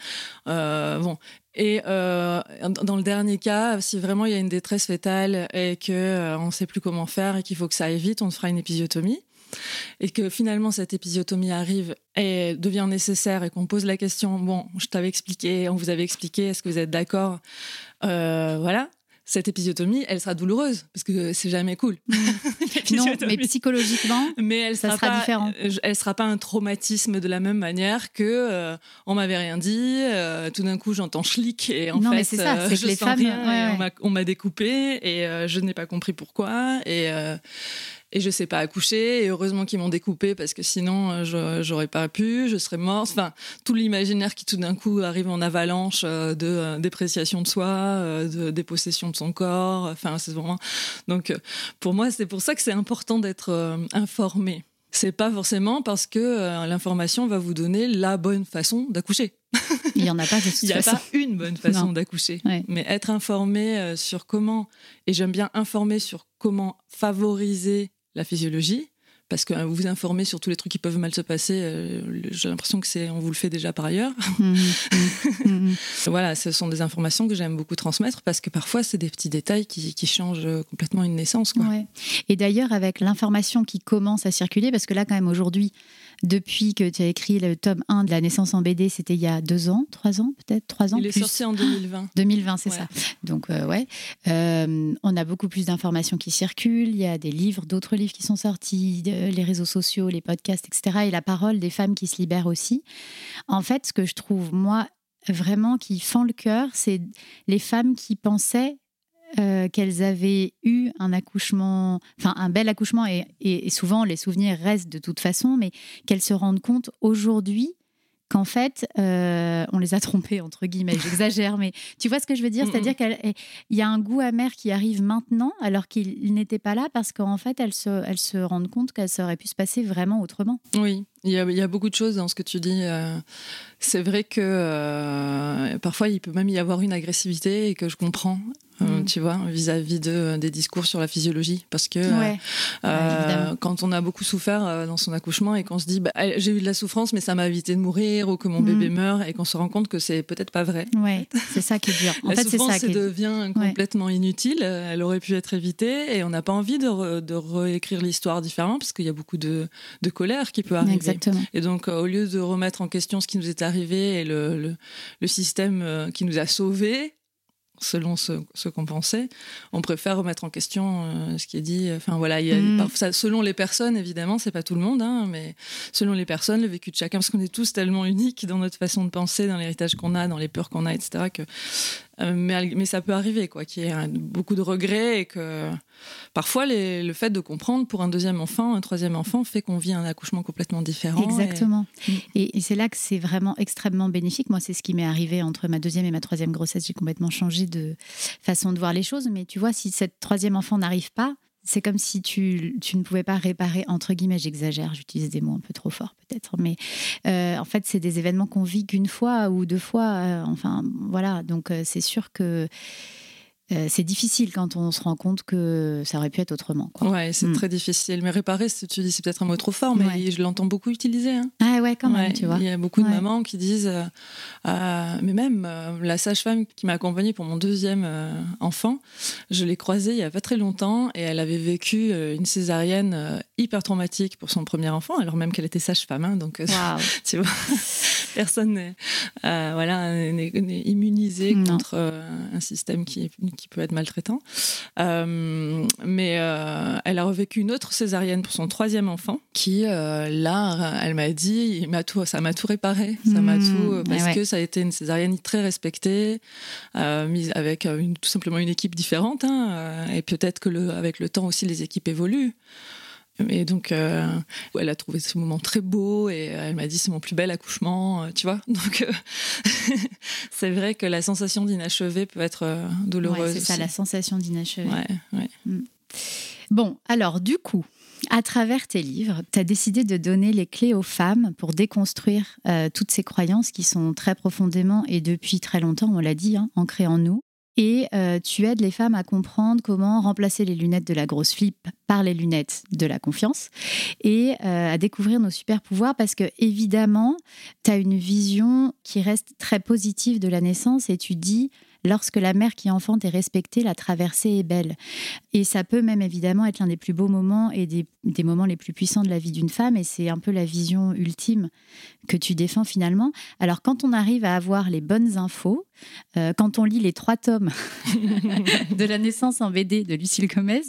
Speaker 4: Euh, bon. Et euh, dans le dernier cas, si vraiment il y a une détresse fétale et que euh, on sait plus comment faire et qu'il faut que ça aille vite, on fera une épisiotomie. Et que finalement cette épisiotomie arrive et devient nécessaire et qu'on pose la question, bon, je t'avais expliqué, on vous avait expliqué, est-ce que vous êtes d'accord? Voilà. Cette épisiotomie, elle sera douloureuse parce que c'est jamais cool.
Speaker 3: Non, [laughs] [laughs]
Speaker 4: L'épisiotomie.
Speaker 3: mais psychologiquement,
Speaker 4: Mais elle
Speaker 3: Ça
Speaker 4: sera,
Speaker 3: sera
Speaker 4: pas,
Speaker 3: différent.
Speaker 4: euh, Elle sera pas un traumatisme de la même manière que euh, on m'avait rien dit. euh, tout d'un coup, j'entends schlick et en
Speaker 3: Non,
Speaker 4: fait,
Speaker 3: mais ça,
Speaker 4: euh,
Speaker 3: c'est que
Speaker 4: je
Speaker 3: les
Speaker 4: sens
Speaker 3: femmes-
Speaker 4: rien
Speaker 3: ouais,
Speaker 4: et
Speaker 3: ouais.
Speaker 4: on m'a- découpé et euh, je n'ai pas compris pourquoi et et je sais pas accoucher et heureusement qu'ils m'ont découpé parce que sinon euh, je j'aurais pas pu, je serais morte. Enfin, tout l'imaginaire qui tout d'un coup arrive en avalanche euh, de euh, dépréciation de soi, de dépossession de son corps. Enfin, c'est vraiment. Donc, pour moi, c'est pour ça que c'est important d'être informé. C'est pas forcément parce que l'information va vous donner la bonne façon d'accoucher.
Speaker 3: Il y en a pas de toute [laughs]
Speaker 4: Il n'y a
Speaker 3: façon.
Speaker 4: pas une bonne façon d'accoucher.
Speaker 3: Ouais.
Speaker 4: Mais être informé sur comment, et j'aime bien informer sur comment favoriser la physiologie, parce que euh, vous informer sur tous les trucs qui peuvent mal se passer, euh, j'ai l'impression que c'est, on vous le fait déjà par ailleurs.
Speaker 3: Mhm, mhm, mhm.
Speaker 4: voilà, ce sont des informations que j'aime beaucoup transmettre parce que parfois c'est des petits détails qui, qui changent euh, complètement une naissance. Quoi.
Speaker 3: Ouais. Et d'ailleurs, avec l'information qui commence à circuler, parce que là, quand même, aujourd'hui, depuis que tu as écrit le tome 1 de la naissance en BD, c'était il y a deux ans, trois ans, peut-être trois ans
Speaker 4: Il est sorti en 2020.
Speaker 3: 2020, [laughs] c'est
Speaker 4: Ouais.
Speaker 3: ça. Donc, euh, ouais. Euh, on a beaucoup plus d'informations qui circulent. Il y a des livres, d'autres livres qui sont sortis, les réseaux sociaux, les podcasts, etc. Et la parole des femmes qui se libèrent aussi. En fait, ce que je trouve, moi, vraiment qui fend le cœur, c'est les femmes qui pensaient euh, qu'elles avaient eu un accouchement, enfin un bel accouchement, et, et- et souvent les souvenirs restent de toute façon, mais qu'elles se rendent compte aujourd'hui qu'en fait, euh, on les a trompées, entre guillemets, j'exagère, mais tu vois ce que je veux dire?
Speaker 4: Mm,
Speaker 3: C'est-à-dire qu'il y a un goût amer qui arrive maintenant, alors qu'il n'était pas là, parce qu'en fait, elles se, elles se rendent compte que ça aurait pu se passer vraiment autrement.
Speaker 4: Oui, il y, a, il y a beaucoup de choses dans ce que tu dis. euh, c'est vrai que euh, parfois il peut même y avoir une agressivité et que je comprends. euh,
Speaker 3: Mm.
Speaker 4: Tu vois, vis-à-vis de, des discours sur la physiologie. Parce que
Speaker 3: Ouais.
Speaker 4: euh, quand on a beaucoup souffert dans son accouchement et qu'on se dit bah, j'ai eu de la souffrance, mais ça m'a évité de mourir ou que mon
Speaker 3: Mm.
Speaker 4: bébé meurt et qu'on se rend compte que c'est peut-être pas vrai.
Speaker 3: Ouais, c'est ça qui est dur. [laughs] En
Speaker 4: la
Speaker 3: fait,
Speaker 4: souffrance
Speaker 3: ça qui est
Speaker 4: devient complètement inutile. Elle aurait pu être évitée et on n'a pas envie de, re- de réécrire l'histoire différemment parce qu'il y a beaucoup de, de colère qui peut arriver.
Speaker 3: Exactement.
Speaker 4: Et donc, euh, au lieu de remettre en question ce qui nous est arrivé et le, le, le système euh, qui nous a sauvés, selon ce, ce qu'on pensait, on préfère remettre en question euh, ce qui est dit. Enfin voilà, il y a,
Speaker 3: Mm.
Speaker 4: ça- selon les personnes, évidemment, c'est pas tout le monde, hein, mais selon les personnes, le vécu de chacun, parce qu'on est tous tellement uniques dans notre façon de penser, dans l'héritage qu'on a, dans les peurs qu'on a, etc. Que, mais, mais ça peut arriver, quoi, qu'il y ait beaucoup de regrets et que parfois les- le fait de comprendre pour un deuxième enfant, un troisième enfant, fait qu'on vit un accouchement complètement différent.
Speaker 3: Exactement.
Speaker 4: Mm.
Speaker 3: Et, et c'est là que c'est vraiment extrêmement bénéfique. Moi, c'est ce qui m'est arrivé entre ma deuxième et ma troisième grossesse. J'ai complètement changé de façon de voir les choses. Mais tu vois, si cette troisième enfant n'arrive pas, c'est comme si tu, ne pouvais pas réparer, entre guillemets, j'exagère, j'utilise des mots un peu trop forts peut-être, mais euh, en fait, c'est des événements qu'on vit qu'une fois ou deux fois. euh, enfin, voilà. Donc, euh, c'est sûr que euh, c'est difficile quand on se rend compte que ça aurait pu être autrement. Quoi.
Speaker 4: Ouais, c'est
Speaker 3: Mm.
Speaker 4: très difficile. Mais réparer, c'est- tu dis, c'est peut-être un mot trop fort, mais
Speaker 3: Ouais.
Speaker 4: je l'entends beaucoup utiliser. hein.
Speaker 3: Ah ouais, quand même,
Speaker 4: Ouais,
Speaker 3: tu vois.
Speaker 4: Il y a beaucoup de
Speaker 3: Ouais.
Speaker 4: mamans qui disent, euh, euh, mais même la sage-femme qui m'a accompagnée pour mon deuxième enfant, je l'ai croisée il y a pas très longtemps et elle avait vécu une césarienne hyper traumatique pour son premier enfant, alors même qu'elle était sage-femme. hein, donc, [laughs] tu vois, personne n'est voilà, immunisé
Speaker 3: Non.
Speaker 4: contre un système qui, est- qui peut être maltraitant. Euh, mais euh, elle a revécu une autre césarienne pour son troisième enfant, qui euh, là, elle m'a dit, il m'a tout, ça m'a tout réparé, ça m'a
Speaker 3: Mmh,
Speaker 4: tout, euh, parce
Speaker 3: ouais,
Speaker 4: que ça a été une césarienne très respectée, mise avec une- tout simplement une équipe différente, hein, et peut-être que le, avec le temps aussi les équipes évoluent. Et donc, euh, elle a trouvé ce moment très beau et euh, elle m'a dit c'est mon plus bel accouchement, euh, tu vois. [laughs] Donc, euh, [laughs] c'est vrai que la sensation d'inachevé peut être douloureuse.
Speaker 3: Ouais, c'est ça, la sensation d'inachevé.
Speaker 4: Ouais, ouais.
Speaker 3: Bon, alors du coup, à travers tes livres, tu as décidé de donner les clés aux femmes pour déconstruire euh, toutes ces croyances qui sont très profondément et depuis très longtemps, on l'a dit, hein, ancrées en nous. Et euh, tu aides les femmes à comprendre comment remplacer les lunettes de la grosse flip par les lunettes de la confiance et euh, à découvrir nos super pouvoirs parce que évidemment, tu as une vision qui reste très positive de la naissance et tu dis lorsque la mère qui enfante est respectée, la traversée est belle. Et ça peut même évidemment être l'un des plus beaux moments et des, moments les plus puissants de la vie d'une femme. Et c'est un peu la vision ultime que tu défends finalement. Alors quand on arrive à avoir les bonnes infos, euh, quand on lit les trois tomes [laughs] de la naissance en BD de Lucille Gomez,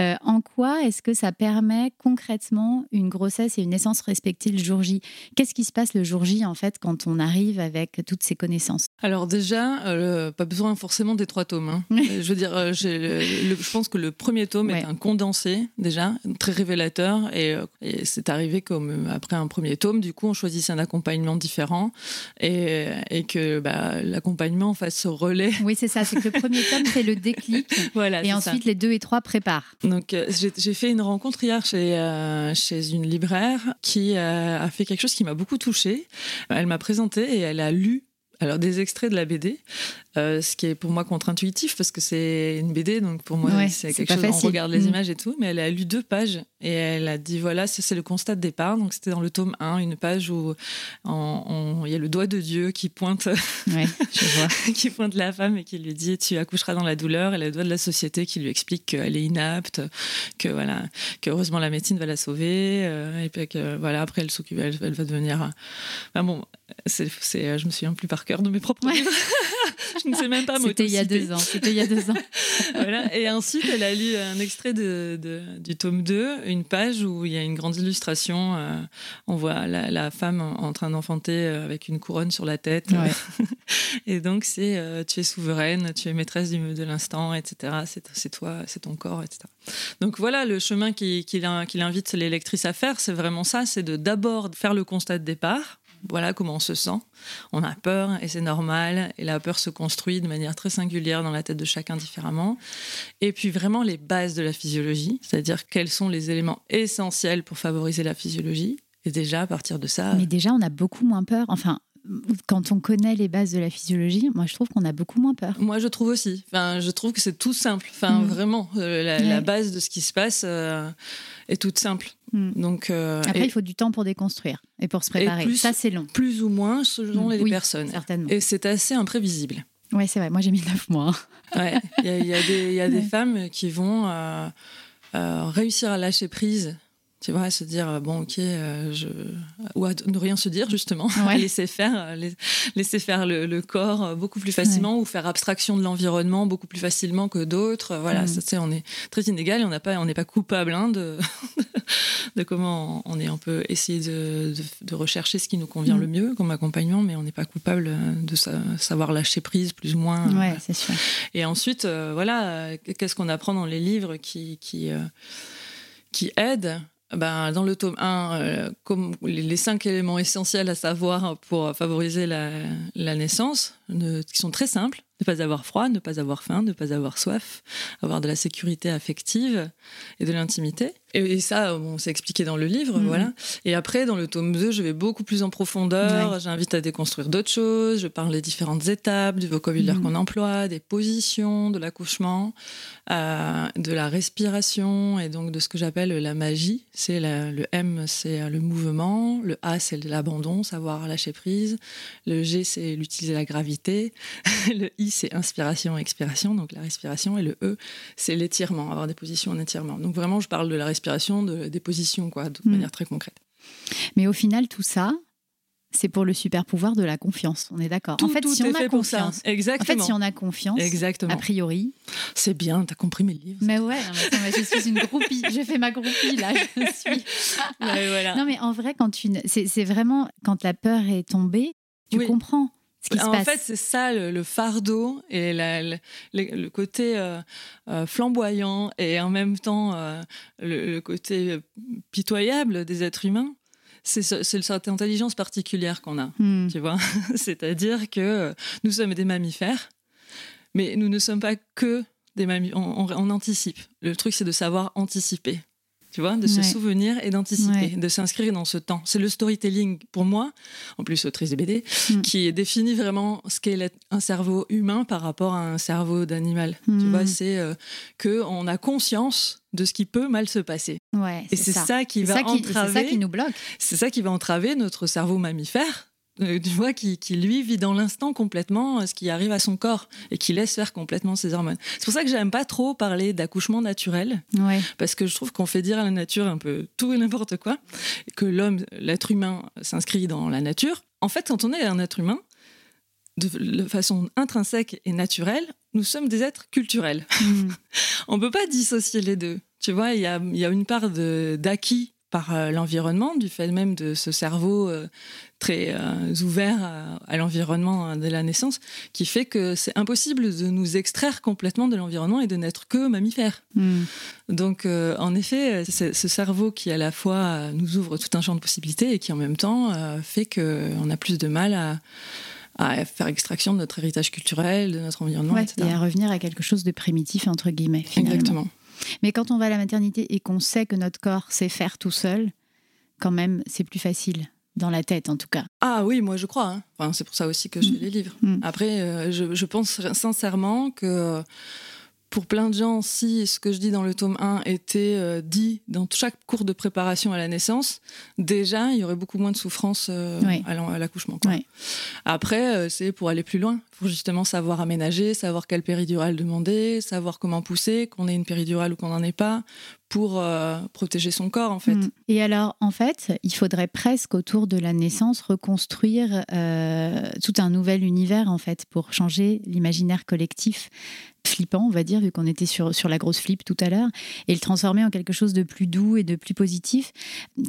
Speaker 3: euh, en quoi est-ce que ça permet concrètement une grossesse et une naissance respectée le jour J? Qu'est-ce qui se passe le jour J en fait quand on arrive avec toutes ces connaissances?
Speaker 4: Alors déjà, euh, pas besoin forcément des trois tomes. hein. Je veux dire, euh, j'ai le- le- je pense que le premier tome
Speaker 3: Ouais.
Speaker 4: est un condensé déjà, très révélateur. Et, euh, et c'est arrivé comme euh, après un premier tome, du coup, on choisissait un accompagnement différent et, et que bah, l'accompagnement fasse ce relais.
Speaker 3: Oui, c'est ça. C'est que le premier tome, c'est le déclic. [laughs]
Speaker 4: voilà.
Speaker 3: et ensuite,
Speaker 4: ça.
Speaker 3: les deux et trois préparent.
Speaker 4: Donc, euh, j'ai j'ai fait une rencontre hier chez, euh, chez une libraire qui euh, a fait quelque chose qui m'a beaucoup touchée. Elle m'a présenté et elle a lu alors des extraits de la BD, euh, ce qui est pour moi contre-intuitif parce que c'est une BD, donc pour moi
Speaker 3: Ouais,
Speaker 4: c'est quelque chose. On
Speaker 3: facile.
Speaker 4: regarde les
Speaker 3: Mm.
Speaker 4: images et tout, mais elle a lu deux pages et elle a dit voilà, ça, c'est le constat de départ. Donc c'était dans le tome 1, une page où on- il y a le doigt de Dieu qui pointe
Speaker 3: Ouais, je vois. [laughs]
Speaker 4: qui pointe la femme et qui lui dit tu accoucheras dans la douleur et le doigt de la société qui lui explique qu'elle est inapte que voilà que heureusement la médecine va la sauver euh, et puis que voilà après elle s'occupe elle, elle va devenir bon c'est je me souviens plus par cœur de mes propres
Speaker 3: Ouais. [laughs]
Speaker 4: je ne sais même pas
Speaker 3: C'était il y a deux ans. C'était il y a deux ans. [laughs]
Speaker 4: Voilà. Et ensuite, elle a lu un extrait de, de- du tome 2, une page où il y a une grande illustration. euh, on voit la, la femme en en train d'enfanter euh, avec une couronne sur la tête.
Speaker 3: Ouais. [laughs]
Speaker 4: Et donc, c'est euh, tu es souveraine, tu es maîtresse du- de l'instant, etc. C'est c'est toi, c'est ton corps, etc. Donc voilà, le chemin qu'il qu'il in- qu'il invite les lectrices à faire, c'est vraiment ça c'est de d'abord faire le constat de départ. Voilà comment on se sent. On a peur et c'est normal. Et la peur se construit de manière très singulière dans la tête de chacun différemment. Et puis vraiment les bases de la physiologie, c'est-à-dire quels sont les éléments essentiels pour favoriser la physiologie. Et déjà, à partir de ça,
Speaker 3: Mais déjà, on a beaucoup moins peur. Enfin, quand on connaît les bases de la physiologie, moi, je trouve qu'on a beaucoup moins peur.
Speaker 4: moi je trouve aussi. Enfin, je trouve que c'est tout simple. Enfin,
Speaker 3: Mm.
Speaker 4: vraiment, euh, la,
Speaker 3: Ouais.
Speaker 4: la base de ce qui se passe euh, est toute simple.
Speaker 3: Mm.
Speaker 4: Donc, euh,
Speaker 3: Après,
Speaker 4: et
Speaker 3: il faut du temps pour déconstruire et pour se préparer.
Speaker 4: plus-
Speaker 3: Ça, c'est long.
Speaker 4: plus ou moins selon
Speaker 3: Mm.
Speaker 4: les
Speaker 3: Oui,
Speaker 4: personnes.
Speaker 3: Certainement.
Speaker 4: Et c'est assez imprévisible.
Speaker 3: Oui, c'est vrai. Moi, j'ai mis neuf mois. [laughs]
Speaker 4: Ouais, il y a, il y a des, il y a des
Speaker 3: Ouais.
Speaker 4: femmes qui vont euh, euh, réussir à lâcher prise. Tu vois, à se dire, bon, ok, je... ou à ne rien se dire, justement, [laughs]
Speaker 3: Ouais.
Speaker 4: laisser faire, lai- laisser faire le, le corps beaucoup plus facilement ou faire abstraction de l'environnement beaucoup plus facilement que d'autres. Voilà,
Speaker 3: Mm.
Speaker 4: ça, on est très inégal et on n'a pas, on n'est pas coupable hein, de, [laughs] [laughs] de comment on est. On peut essayer de, de, de rechercher ce qui nous convient
Speaker 3: Mm.
Speaker 4: le mieux comme accompagnement, mais on n'est pas coupable euh, de sa- savoir lâcher prise plus ou moins.
Speaker 3: Ouais, c'est sûr.
Speaker 4: Et ensuite, euh, voilà, euh, qu'est-ce qu'on apprend dans les livres qui, qui, euh, qui aident? Ben, Dans le tome 1, euh, comme les cinq éléments essentiels à savoir pour favoriser la, la naissance, qui sont très simples. Ne pas avoir froid, ne pas avoir faim, ne pas avoir soif, avoir de la sécurité affective et de l'intimité. Et, et ça, bon, c'est expliqué dans le livre,
Speaker 3: Mhm.
Speaker 4: voilà. Et après, dans le tome 2, je vais beaucoup plus en profondeur.
Speaker 3: Ouais.
Speaker 4: J'invite à déconstruire d'autres choses. Je parle des différentes étapes, du vocabulaire
Speaker 3: Mhm.
Speaker 4: qu'on emploie, des positions, de l'accouchement, euh, de la respiration et donc de ce que j'appelle la magie. C'est le M, c'est le mouvement. Le A, c'est l'abandon, savoir lâcher prise. Le G, c'est l'utiliser la gravité. [laughs] le I, c'est inspiration, expiration, donc la respiration. Et le E, c'est l'étirement, avoir des positions en étirement. Donc vraiment, je parle de la respiration, de, des positions, quoi, de
Speaker 3: Mhm.
Speaker 4: manière très concrète.
Speaker 3: Mais au final, tout ça, c'est pour le super pouvoir de la confiance. On est d'accord. En fait,
Speaker 4: tout
Speaker 3: si
Speaker 4: est
Speaker 3: on a
Speaker 4: fait pour ça.
Speaker 3: confiance, en
Speaker 4: Exactement.
Speaker 3: fait, si on a confiance,
Speaker 4: Exactement.
Speaker 3: a priori.
Speaker 4: C'est bien, t'as compris mes livres.
Speaker 3: Mais ouais, non, mais je suis une groupie. Je fais ma groupie là. Je suis. [laughs]
Speaker 4: Ouais, voilà.
Speaker 3: Non, mais en vrai, quand tu, c'est c'est vraiment quand la peur est tombée, tu
Speaker 4: Oui.
Speaker 3: comprends ce qui se
Speaker 4: en
Speaker 3: passe.
Speaker 4: fait, c'est ça le, le fardeau et la- le, côté euh, euh, flamboyant et en même temps euh, le, le côté pitoyable des êtres humains. C'est ce- c'est cette intelligence particulière qu'on a,
Speaker 3: Hmm.
Speaker 4: tu vois. [laughs] C'est-à-dire que nous sommes des mammifères, mais nous ne sommes pas que des mammifères. On, on- on anticipe. Le truc, c'est de savoir anticiper. Tu vois, de se
Speaker 3: Ouais.
Speaker 4: souvenir et d'anticiper,
Speaker 3: Ouais.
Speaker 4: de s'inscrire dans ce temps. C'est le storytelling pour moi, en plus autrice de BD,
Speaker 3: Mm.
Speaker 4: qui définit vraiment ce qu'est un cerveau humain par rapport à un cerveau d'animal. Tu
Speaker 3: Mm.
Speaker 4: vois, c'est euh, que on a conscience de ce qui peut mal se passer.
Speaker 3: Ouais,
Speaker 4: Et c'est ça.
Speaker 3: ça.
Speaker 4: qui va
Speaker 3: ça qui, c'est
Speaker 4: entraver.
Speaker 3: ça qui nous bloque.
Speaker 4: C'est ça qui va entraver notre cerveau mammifère. Euh, tu vois, qui, qui, lui vit dans l'instant complètement euh, ce qui arrive à son corps et qui laisse faire complètement ses hormones. C'est pour ça que j'aime pas trop parler d'accouchement naturel
Speaker 3: Ouais.
Speaker 4: parce que je trouve qu'on fait dire à la nature un peu tout et n'importe quoi, que l'homme, l'être humain, s'inscrit dans la nature. En fait, quand on est un être humain, de, façon intrinsèque et naturelle, nous sommes des êtres culturels.
Speaker 3: Hmm. [laughs]
Speaker 4: On peut pas dissocier les deux. Tu vois, il y a, il y a une part d'acquis par euh, l'environnement, du fait même de ce cerveau euh, très euh, ouvert à, l'environnement hein, dès la naissance, qui fait que c'est impossible de nous extraire complètement de l'environnement et de n'être que mammifères.
Speaker 3: Hmm.
Speaker 4: Donc, en effet, c'est ce cerveau qui à la fois nous ouvre tout un champ de possibilités et qui en même temps fait qu'on a plus de mal à, à faire extraction de notre héritage culturel, de notre environnement,
Speaker 3: Ouais,
Speaker 4: etc.
Speaker 3: et à revenir à quelque chose de primitif, entre guillemets, finalement.
Speaker 4: Exactement.
Speaker 3: Mais quand on va à la maternité et qu'on sait que notre corps sait faire tout seul, quand même, c'est plus facile. Dans la tête, en tout cas.
Speaker 4: Ah oui, moi je crois. hein. Enfin, c'est pour ça aussi que je
Speaker 3: Mm.
Speaker 4: fais les livres.
Speaker 3: Mm.
Speaker 4: Après, euh, je, je pense sincèrement que pour plein de gens, si ce que je dis dans le tome 1 était euh, dit dans chaque cours de préparation à la naissance, déjà, il y aurait beaucoup moins de souffrance euh,
Speaker 3: Oui.
Speaker 4: à l'accouchement.
Speaker 3: Oui.
Speaker 4: Après, euh, c'est pour aller plus loin. Faut justement savoir aménager, savoir quelle péridurale demander, savoir comment pousser, qu'on ait une péridurale ou qu'on n'en ait pas, pour euh, protéger son corps, en fait.
Speaker 3: Mm. Et alors, en fait, il faudrait presque, autour de la naissance, reconstruire euh, tout un nouvel univers, en fait, pour changer l'imaginaire collectif flippant, on va dire, vu qu'on était sur, sur la grosse flip tout à l'heure, et le transformer en quelque chose de plus doux et de plus positif.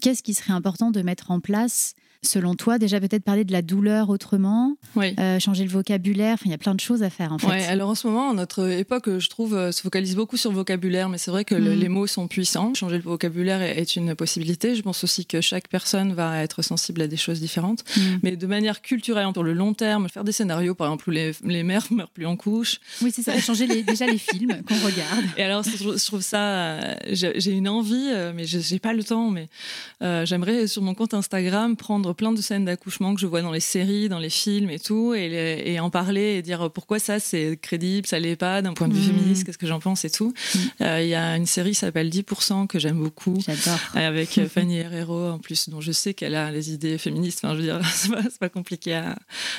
Speaker 3: Qu'est-ce qui serait important de mettre en place Selon toi, déjà peut-être parler de la douleur autrement,
Speaker 4: Oui.
Speaker 3: euh, changer le vocabulaire, enfin, il y a plein de choses à faire en fait.
Speaker 4: Ouais, alors en ce moment, notre époque, je trouve, euh, se focalise beaucoup sur le vocabulaire, mais c'est vrai que le-
Speaker 3: Mhm.
Speaker 4: les mots sont puissants. Changer le vocabulaire est, est une possibilité. Je pense aussi que chaque personne va être sensible à des choses différentes.
Speaker 3: Mm.
Speaker 4: Mais de manière culturelle, sur le long terme, faire des scénarios, par exemple, où les, les mères [laughs] meurent plus en couche.
Speaker 3: Oui, c'est ça, changer les- déjà les films qu'on regarde.
Speaker 4: Et alors, je trouve- ça, euh, j'ai une envie, mais je j'ai pas le temps. Mais euh, j'aimerais sur mon compte Instagram prendre plein de scènes d'accouchement que je vois dans les séries, dans les films et tout, et, les- et en parler et dire pourquoi ça c'est crédible, ça l'est pas d'un point de vue
Speaker 3: Mhm.
Speaker 4: féministe, qu'est-ce que j'en pense et tout. Euh, Il y a une série qui s'appelle 10% que j'aime beaucoup.
Speaker 3: J'adore.
Speaker 4: Avec euh, [laughs] Fanny Herrero, en plus, dont je sais qu'elle a les idées féministes. Enfin, je veux dire, [laughs] c'est pas, compliqué à,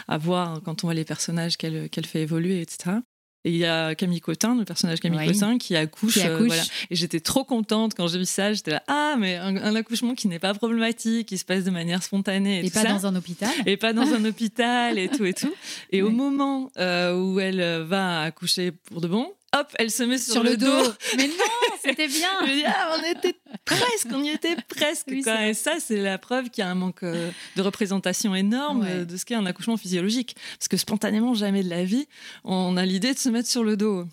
Speaker 4: à voir quand on voit les personnages qu'elle qu'elle fait évoluer, etc. Et il y a Camille Cotin, le personnage Camille
Speaker 3: Oui.
Speaker 4: Cotin, qui accouche.
Speaker 3: Qui
Speaker 4: euh, voilà. Et j'étais trop contente quand j'ai vu ça. J'étais là, ah, mais un, un accouchement qui n'est pas problématique, qui se passe de manière spontanée. Et,
Speaker 3: Et
Speaker 4: tout
Speaker 3: pas
Speaker 4: ça.
Speaker 3: dans un hôpital.
Speaker 4: Et pas dans un [laughs] hôpital et tout et tout. Et au moment euh, où elle euh, va accoucher pour de bon, hop, elle se met sur, le, dos.
Speaker 3: Mais non, c'était bien. [laughs]
Speaker 4: Je me dis, ah, on était presque, on y était presque.
Speaker 3: Oui,
Speaker 4: quoi. Et ça, c'est la preuve qu'il y a un manque euh, de représentation énorme
Speaker 3: Ouais.
Speaker 4: de ce qu'est un accouchement physiologique. Parce que spontanément, jamais de la vie, on a l'idée de se mettre sur le dos.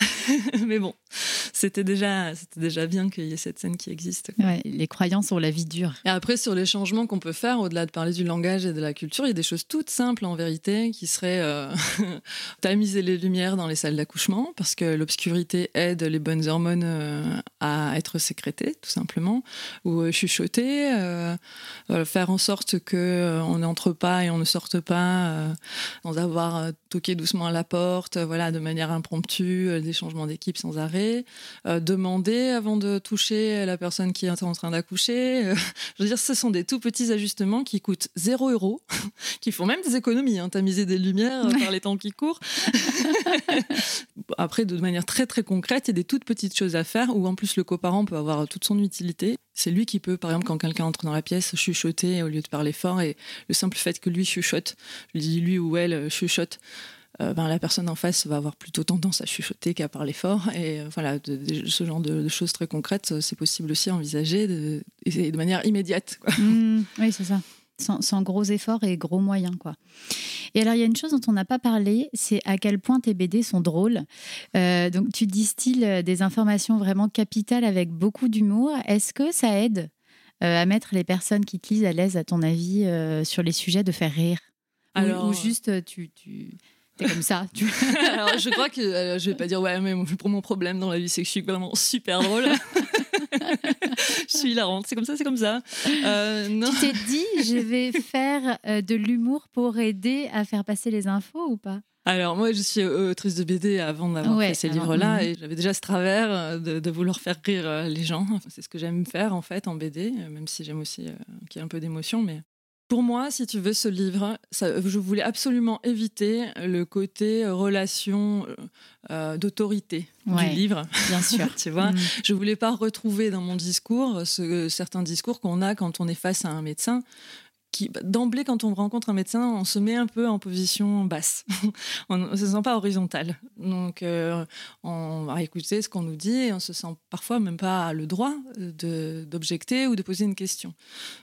Speaker 4: [laughs] Mais bon, [laughs] c'était déjà, c'était déjà bien qu'il y ait cette scène qui existe.
Speaker 3: Ouais, les croyances ont la vie dure.
Speaker 4: Et après, sur les changements qu'on peut faire, au-delà de parler du langage et de la culture, il y a des choses toutes simples en vérité, qui seraient euh, [laughs] tamiser les lumières dans les salles d'accouchement, parce que l'obscurité aide les bonnes hormones euh, à être sécrétées, tout simplement, ou euh, chuchoter, euh, faire en sorte que euh, on n'entre pas et on ne sorte pas euh, sans avoir euh, toqué doucement à la porte, voilà, de manière impromptue, euh, des changements d'équipe sans arrêt, euh, demander avant de toucher la personne qui est en train d'accoucher. euh, je veux dire, ce sont des tout petits ajustements qui coûtent 0 euros, [laughs] qui font même des économies, hein, tamiser des lumières par les temps qui courent. [laughs] Après, de manière très très concrète, il y a des toutes petites choses à faire où en plus le coparent peut avoir toute son utilité. C'est lui qui peut, par exemple, quand quelqu'un entre dans la pièce, chuchoter au lieu de parler fort. Et le simple fait que lui chuchote, je dis lui ou elle euh, chuchote, euh, ben, la personne en face va avoir plutôt tendance à chuchoter qu'à parler fort. Et euh, voilà, de- de- ce genre de, de choses très concrètes, euh, c'est possible aussi à envisager de, et de manière immédiate. quoi.
Speaker 3: Mm, oui, c'est ça. Sans, sans gros efforts et gros moyens, quoi. Et alors, il y a une chose dont on n'a pas parlé, c'est à quel point tes BD sont drôles. Euh, donc, tu distilles des informations vraiment capitales avec beaucoup d'humour. Est-ce que ça aide à mettre les personnes qui te lisent à l'aise, à ton avis, sur les sujets, de faire rire? Ou-
Speaker 4: Alors-
Speaker 3: ou, juste, tu... tu... T'es comme ça. Tu... [laughs]
Speaker 4: Alors, je crois que euh, je vais pas dire ouais, mais pour mon problème dans la vie, c'est que je suis vraiment super drôle. [laughs] je suis hilarante, c'est comme ça, c'est comme ça. Euh, non.
Speaker 3: tu t'es dit, je vais faire euh, de l'humour pour aider à faire passer les infos ou pas?
Speaker 4: Alors moi, je suis euh, autrice de BD avant d'avoir
Speaker 3: Ouais,
Speaker 4: fait ces livres-là,
Speaker 3: mhm.
Speaker 4: et j'avais déjà ce travers euh, de, de vouloir faire rire les gens. C'est ce que j'aime faire en fait en BD, même si j'aime aussi euh, qu'il y ait un peu d'émotion, mais. Pour moi, si tu veux, ce livre, ça- je voulais absolument éviter le côté relation euh, euh, d'autorité
Speaker 3: Ouais.
Speaker 4: du livre.
Speaker 3: Bien [laughs] sûr.
Speaker 4: tu vois,
Speaker 3: Mm.
Speaker 4: Je voulais pas retrouver dans mon discours ce, certains discours qu'on a quand on est face à un médecin qui d'emblée quand on rencontre un médecin, on se met un peu en position basse. [laughs] on ne se sent pas horizontal. Donc euh, on va écouter ce qu'on nous dit et on se sent parfois même pas le droit de d'objecter ou de poser une question.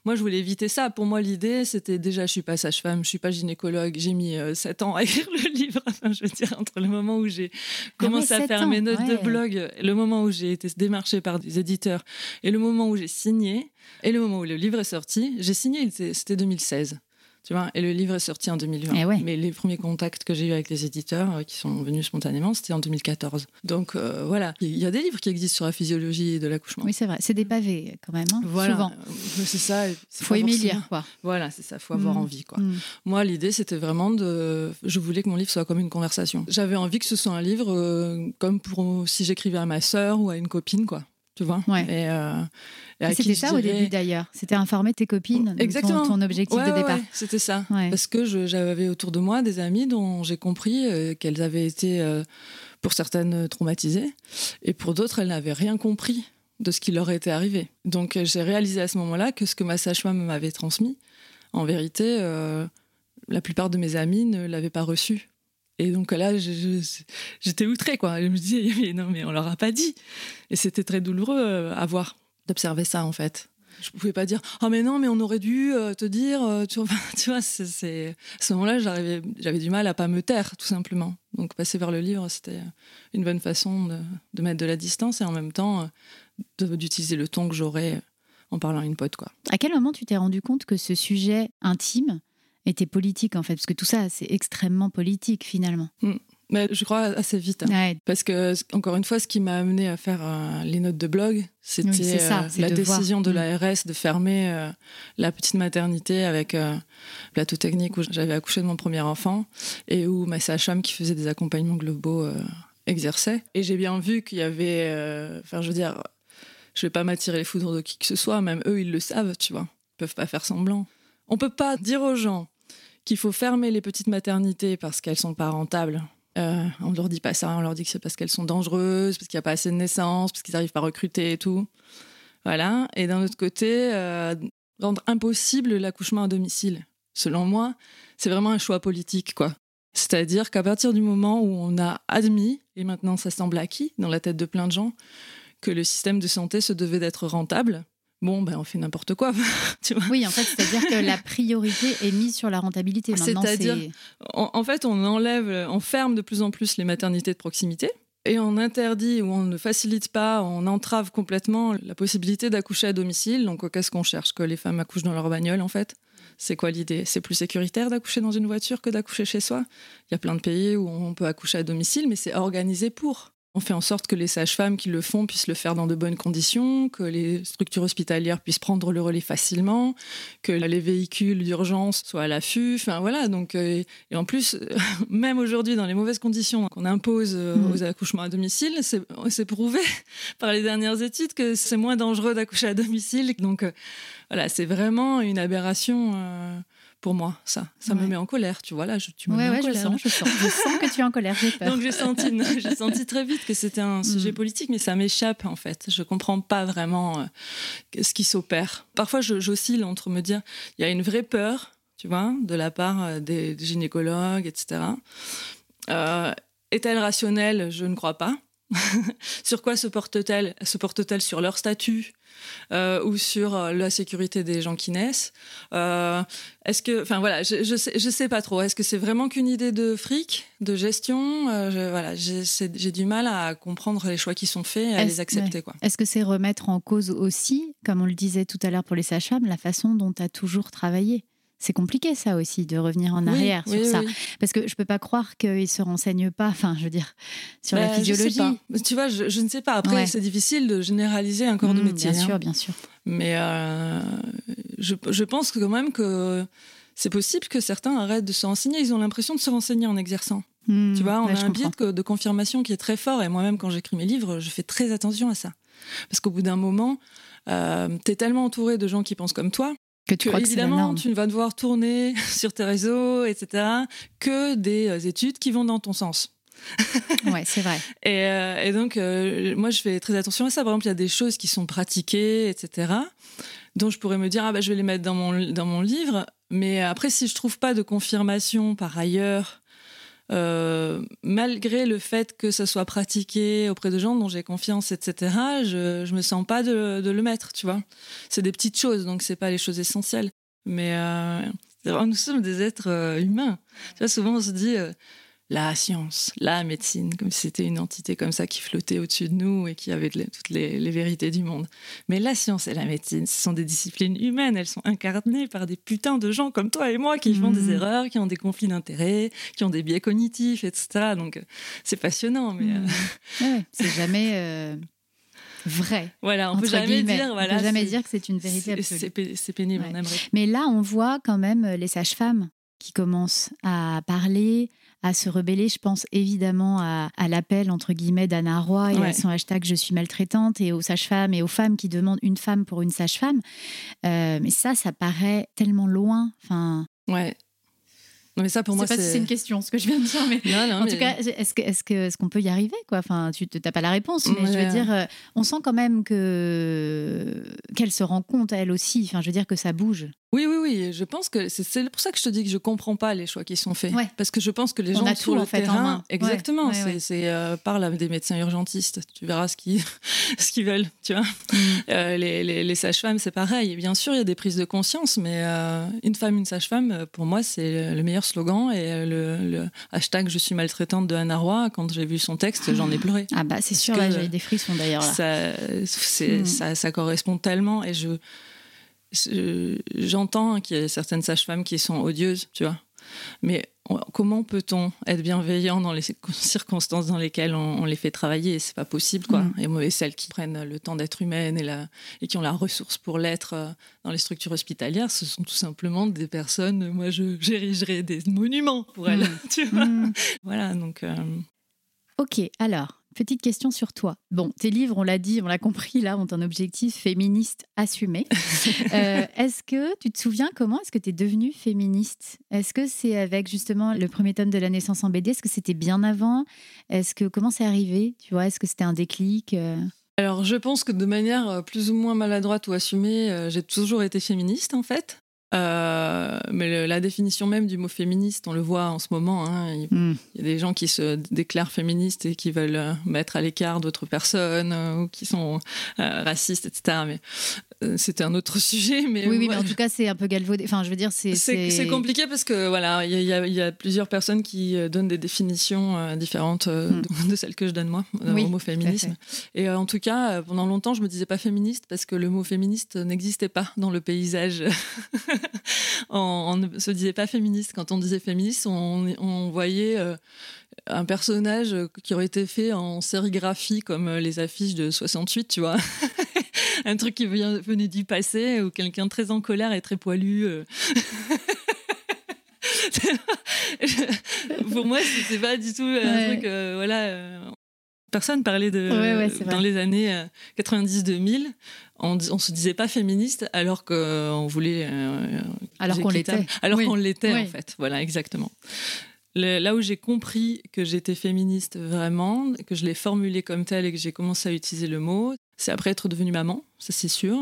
Speaker 4: Moi, je voulais éviter ça. Pour moi, l'idée, c'était déjà, je suis pas sage-femme, je suis pas gynécologue. J'ai mis euh, sept ans à [laughs] écrire le livre. Enfin, je veux dire, entre le moment où j'ai commencé à faire
Speaker 3: ans,
Speaker 4: mes notes de blog, le moment où j'ai été démarchée par des éditeurs et le moment où j'ai signé et le moment où le livre est sorti, j'ai signé, c'était 2016. Tu vois, et le livre est sorti en 2020.
Speaker 3: Eh ouais.
Speaker 4: Mais les premiers contacts que j'ai eu avec les éditeurs, euh, qui sont venus spontanément, c'était en 2014. Donc euh, voilà, il y a des livres qui existent sur la physiologie de l'accouchement.
Speaker 3: Oui, c'est vrai. C'est des pavés quand même, hein,
Speaker 4: Voilà,
Speaker 3: souvent.
Speaker 4: Euh, c'est ça.
Speaker 3: Faut aimer lire, quoi.
Speaker 4: Voilà, c'est ça, faut avoir
Speaker 3: Mm.
Speaker 4: envie, quoi.
Speaker 3: Mm.
Speaker 4: Moi, l'idée, c'était vraiment de. Je voulais que mon livre soit comme une conversation. J'avais envie que ce soit un livre euh, comme pour si j'écrivais à ma sœur ou à une copine, quoi. Tu vois
Speaker 3: Ouais.
Speaker 4: Et, euh, et qui
Speaker 3: C'était ça au début d'ailleurs. C'était informer tes copines. de
Speaker 4: Exactement.
Speaker 3: Ton, ton objectif
Speaker 4: Ouais,
Speaker 3: de départ.
Speaker 4: ouais, c'était ça. Parce que j'avais autour de moi des amies dont j'ai compris euh, qu'elles avaient été, euh, pour certaines, traumatisées, et pour d'autres, elles n'avaient rien compris de ce qui leur était arrivé. Donc j'ai réalisé à ce moment-là que ce que ma sage-femme m'avait transmis, en vérité, la plupart de mes amis ne l'avaient pas reçu. Et donc là, j'étais outrée, quoi. Je me disais, [laughs] mais non, mais on leur a pas dit. Et c'était très douloureux euh, à voir, d'observer ça, en fait. Je pouvais pas dire, oh mais non, mais on aurait dû euh, te dire, euh, tu vois, [laughs] tu c'est, à ce moment-là, j'avais du mal à pas me taire, tout simplement. Donc passer vers le livre, c'était une bonne façon de, mettre de la distance et en même temps d'utiliser le ton que j'aurais en parlant à une pote, quoi.
Speaker 3: À quel moment tu t'es rendu compte que ce sujet intime était politique en fait Parce que tout ça, c'est extrêmement politique finalement.
Speaker 4: Mais je crois assez vite. hein.
Speaker 3: Ouais.
Speaker 4: Parce que, encore une fois, ce qui m'a amené à faire euh, les notes de blog, c'était
Speaker 3: Oui,
Speaker 4: euh, la
Speaker 3: de voir.
Speaker 4: décision de
Speaker 3: Mm.
Speaker 4: l'ARS de fermer euh, la petite maternité avec plateau technique où j'avais accouché de mon premier enfant et où ma sage-femme qui faisait des accompagnements globaux exerçait. Et j'ai bien vu qu'il y avait. Enfin, je veux dire, je vais pas m'attirer les foudres de qui que ce soit, même eux, ils le savent, tu vois. Ils peuvent pas faire semblant. On peut pas dire aux gens qu'il faut fermer les petites maternités parce qu'elles sont pas rentables. Euh, on leur dit pas ça, on leur dit que c'est parce qu'elles sont dangereuses, parce qu'il n'y a pas assez de naissances, parce qu'ils n'arrivent pas à recruter et tout. Voilà. Et d'un autre côté, euh, rendre impossible l'accouchement à domicile. Selon moi, c'est vraiment un choix politique, quoi. C'est-à-dire qu'à partir du moment où on a admis, et maintenant ça semble acquis dans la tête de plein de gens, que le système de santé se devait d'être rentable, bon, ben on fait n'importe quoi. [laughs] tu vois
Speaker 3: Oui, en fait, c'est-à-dire que la priorité est mise sur la rentabilité.
Speaker 4: C'est-à-dire-
Speaker 3: c'est-
Speaker 4: en, en fait, on enlève, on ferme de plus en plus les maternités de proximité et on interdit ou on ne facilite pas, on entrave complètement la possibilité d'accoucher à domicile. Donc, qu'est-ce qu'on cherche Que les femmes accouchent dans leur bagnole, en fait C'est quoi l'idée? C'est plus sécuritaire d'accoucher dans une voiture que d'accoucher chez soi? Il y a plein de pays où on peut accoucher à domicile, mais c'est organisé pour. On fait en sorte que les sages-femmes qui le font puissent le faire dans de bonnes conditions, que les structures hospitalières puissent prendre le relais facilement, que les véhicules d'urgence soient à l'affût. Enfin voilà, donc euh, et en plus, [laughs] même aujourd'hui, dans les mauvaises conditions qu'on impose euh,
Speaker 3: Mhm.
Speaker 4: aux accouchements à domicile, c'est c'est prouvé [laughs] par les dernières études que c'est moins dangereux d'accoucher à domicile. Donc euh, voilà, c'est vraiment une aberration euh, pour moi, ça. Ça me met en colère, tu vois, là, je, tu me
Speaker 3: Ouais,
Speaker 4: mets
Speaker 3: ouais,
Speaker 4: en
Speaker 3: je
Speaker 4: colère.
Speaker 3: sens, je sens. Je sens que tu es en colère, j'ai peur.
Speaker 4: Donc j'ai senti, [laughs] j'ai senti très vite que c'était un sujet
Speaker 3: Mm.
Speaker 4: politique, mais ça m'échappe en fait. Je comprends pas vraiment euh, ce qui s'opère. Parfois, je- j'oscille entre me dire, il y a une vraie peur, tu vois, de la part euh, des, des gynécologues, etc. Euh, Est-elle rationnelle? Je ne crois pas. [laughs] sur quoi se porte-t-elle Se porte-t-elle sur leur statut euh, ou sur euh, la sécurité des gens qui naissent Euh, Est-ce que, enfin voilà, je, je sais, je sais pas trop. Est-ce que c'est vraiment qu'une idée de fric, de gestion Euh, je- Voilà, j'ai du mal à comprendre les choix qui sont faits et à les accepter, quoi.
Speaker 3: Est-ce que c'est remettre en cause aussi, comme on le disait tout à l'heure pour les sages-femmes, la façon dont tu as toujours travaillé? C'est compliqué ça aussi de revenir en
Speaker 4: Oui,
Speaker 3: arrière
Speaker 4: oui,
Speaker 3: sur ça parce que je peux pas croire qu'ils se renseignent pas enfin je veux dire sur la
Speaker 4: Bah,
Speaker 3: physiologie
Speaker 4: Tu vois, je, je ne sais pas. Après,
Speaker 3: Ouais.
Speaker 4: c'est difficile de généraliser un corps de
Speaker 3: Mmh,
Speaker 4: métier.
Speaker 3: bien
Speaker 4: hein.
Speaker 3: sûr bien sûr
Speaker 4: Mais euh, je, je pense quand même que c'est possible que certains arrêtent de se renseigner. Ils ont l'impression de se renseigner en exerçant.
Speaker 3: Mmh,
Speaker 4: Tu vois, on
Speaker 3: ouais,
Speaker 4: a un biais de, de confirmation qui est très fort. Et moi-même, quand j'écris mes livres, je fais très attention à ça. Parce qu'au bout d'un moment, euh, tu es tellement entouré de gens qui pensent comme toi
Speaker 3: que tu
Speaker 4: que,
Speaker 3: crois
Speaker 4: évidemment, tu ne vas devoir tourner [laughs] sur tes réseaux, etc., que des euh, études qui vont dans ton sens. [laughs]
Speaker 3: ouais c'est vrai
Speaker 4: Et, euh, et donc, euh, moi, je fais très attention à ça. Par exemple, il y a des choses qui sont pratiquées, etc., dont je pourrais me dire, ah bah, je vais les mettre dans mon, dans mon livre. Mais après, si je trouve pas de confirmation par ailleurs, euh, malgré le fait que ça soit pratiqué auprès de gens dont j'ai confiance, etc., je, me sens pas de, le mettre, tu vois. C'est des petites choses, donc c'est pas les choses essentielles. Mais euh, nous sommes des êtres euh, humains. Tu vois, souvent on se dit la science, la médecine, comme si c'était une entité comme ça qui flottait au-dessus de nous et qui avait toutes les, les vérités du monde. Mais la science et la médecine, ce sont des disciplines humaines. Elles sont incarnées par des putains de gens comme toi et moi qui font des erreurs, qui ont des conflits d'intérêts, qui ont des biais cognitifs, etc. Donc euh, c'est passionnant. Mais euh,
Speaker 3: Mm. Ouais, c'est jamais euh, vrai.
Speaker 4: voilà, on peut jamais
Speaker 3: guillemets.
Speaker 4: dire. Voilà,
Speaker 3: on peut jamais dire que c'est une vérité absolue.
Speaker 4: C'est pé- c'est pénible,
Speaker 3: Ouais.
Speaker 4: on aimerait.
Speaker 3: Mais là, on voit quand même les sages-femmes qui commencent à parler, à se rebeller. Je pense évidemment à, à l'appel, entre guillemets, d'Anna Roy et à son hashtag Je suis maltraitante et aux sages-femmes et aux femmes qui demandent une femme pour une sage-femme. Euh, mais ça, ça paraît tellement loin. Enfin,
Speaker 4: Ouais. Non, mais ça pour
Speaker 3: je
Speaker 4: moi
Speaker 3: sais pas si
Speaker 4: c'est.
Speaker 3: c'est une question, ce que je viens de dire, mais
Speaker 4: Non, non,
Speaker 3: en
Speaker 4: mais-
Speaker 3: tout cas, est-ce que est-ce que est-ce qu'on peut y arriver quoi? Enfin, tu n'as pas la réponse, mais je veux dire, euh, on sent quand même que qu'elle se rend compte elle aussi. Enfin, je veux dire que ça bouge.
Speaker 4: Oui, oui, oui. Je pense que c'est- pour ça que je te dis que je comprends pas les choix qui sont faits.
Speaker 3: Ouais.
Speaker 4: Parce que je pense que les
Speaker 3: On
Speaker 4: gens
Speaker 3: a
Speaker 4: sur
Speaker 3: tout,
Speaker 4: le
Speaker 3: en fait, en
Speaker 4: terrain,
Speaker 3: main.
Speaker 4: exactement.
Speaker 3: Ouais, ouais,
Speaker 4: c'est euh, parle à des médecins urgentistes. Tu verras ce qu'ils [laughs] ce qu'ils veulent. Tu vois.
Speaker 3: Mm.
Speaker 4: Euh, les les, les sages-femmes, c'est pareil. Bien sûr, il y a des prises de conscience, mais euh, une femme, une sage-femme, euh, pour moi, c'est le meilleur slogan. Et le, le hashtag Je suis maltraitante de Anna Roy. Quand j'ai vu son texte, j'en ai pleuré.
Speaker 3: Ah bah c'est sûr,
Speaker 4: que,
Speaker 3: là j'ai eu des frissons d'ailleurs.
Speaker 4: ça,
Speaker 3: Mm.
Speaker 4: ça, ça correspond tellement et je- j'entends qu'il y a certaines sages-femmes qui sont odieuses, tu vois. Mais comment peut-on être bienveillant dans les circonstances dans lesquelles on, on les fait travailler? C'est pas possible, quoi.
Speaker 3: Mm.
Speaker 4: Et celles qui prennent le temps d'être humaines et, la, et qui ont la ressource pour l'être euh, dans les structures hospitalières, ce sont tout simplement des personnes. Moi, j'érigerais des monuments pour elles,
Speaker 3: Mm. [laughs]
Speaker 4: tu vois.
Speaker 3: Mm.
Speaker 4: Voilà, donc. euh,
Speaker 3: Ok, alors, petite question sur toi. Bon, tes livres, on l'a dit, on l'a compris, là, ont un objectif féministe assumé. [laughs] Euh, est-ce que tu te souviens comment est-ce que tu es devenue féministe? Est-ce que c'est avec justement le premier tome de la naissance en BD Est-ce que c'était bien avant? Est-ce que comment c'est arrivé? Tu vois, est-ce que c'était un déclic Euh,
Speaker 4: Alors, je pense que de manière euh, plus ou moins maladroite ou assumée, j'ai toujours été féministe, en fait. Euh, mais le- la définition même du mot féministe, on le voit en ce moment. hein, il,
Speaker 3: hmm.
Speaker 4: il y a des gens qui se déclarent féministes et qui veulent euh, mettre à l'écart d'autres personnes euh, ou qui sont euh, racistes, etc. Mais c'était un autre [laughs] sujet. Mais
Speaker 3: Oui, oui,
Speaker 4: ouais.
Speaker 3: mais en tout cas, c'est un peu galvaudé. Enfin, je veux dire, c'est.
Speaker 4: C'est compliqué parce que voilà, il y, a- y y plusieurs personnes qui euh, donnent des définitions euh, différentes euh,
Speaker 3: Mm.
Speaker 4: de, de celles que je donne moi euh,
Speaker 3: Oui,
Speaker 4: au mot féminisme. Et euh, en tout cas, euh, pendant longtemps, je me disais pas féministe parce que le mot féministe n'existait pas dans le paysage. [laughs] on, on ne se disait pas féministe. Quand on disait féministe, on, on voyait euh, un personnage qui aurait été fait en sérigraphie comme euh, les affiches de 68, tu vois. [laughs] un truc qui vient- venait du passé ou quelqu'un très en colère et très poilu. euh. [laughs] Pour moi, c'était pas du tout un
Speaker 3: Ouais.
Speaker 4: truc. euh, voilà. euh, Personne parlait de.
Speaker 3: Ouais, ouais, c'est
Speaker 4: dans les années euh, 90-2000, on, on se disait pas féministe alors qu'on voulait. euh,
Speaker 3: Alors qu'on l'était.
Speaker 4: Alors
Speaker 3: Oui.
Speaker 4: qu'on l'était,
Speaker 3: Oui.
Speaker 4: en fait. Voilà, exactement. Le- là où j'ai compris que j'étais féministe vraiment, que je l'ai formulé comme tel et que j'ai commencé à utiliser le mot, c'est après être devenue maman, ça c'est sûr.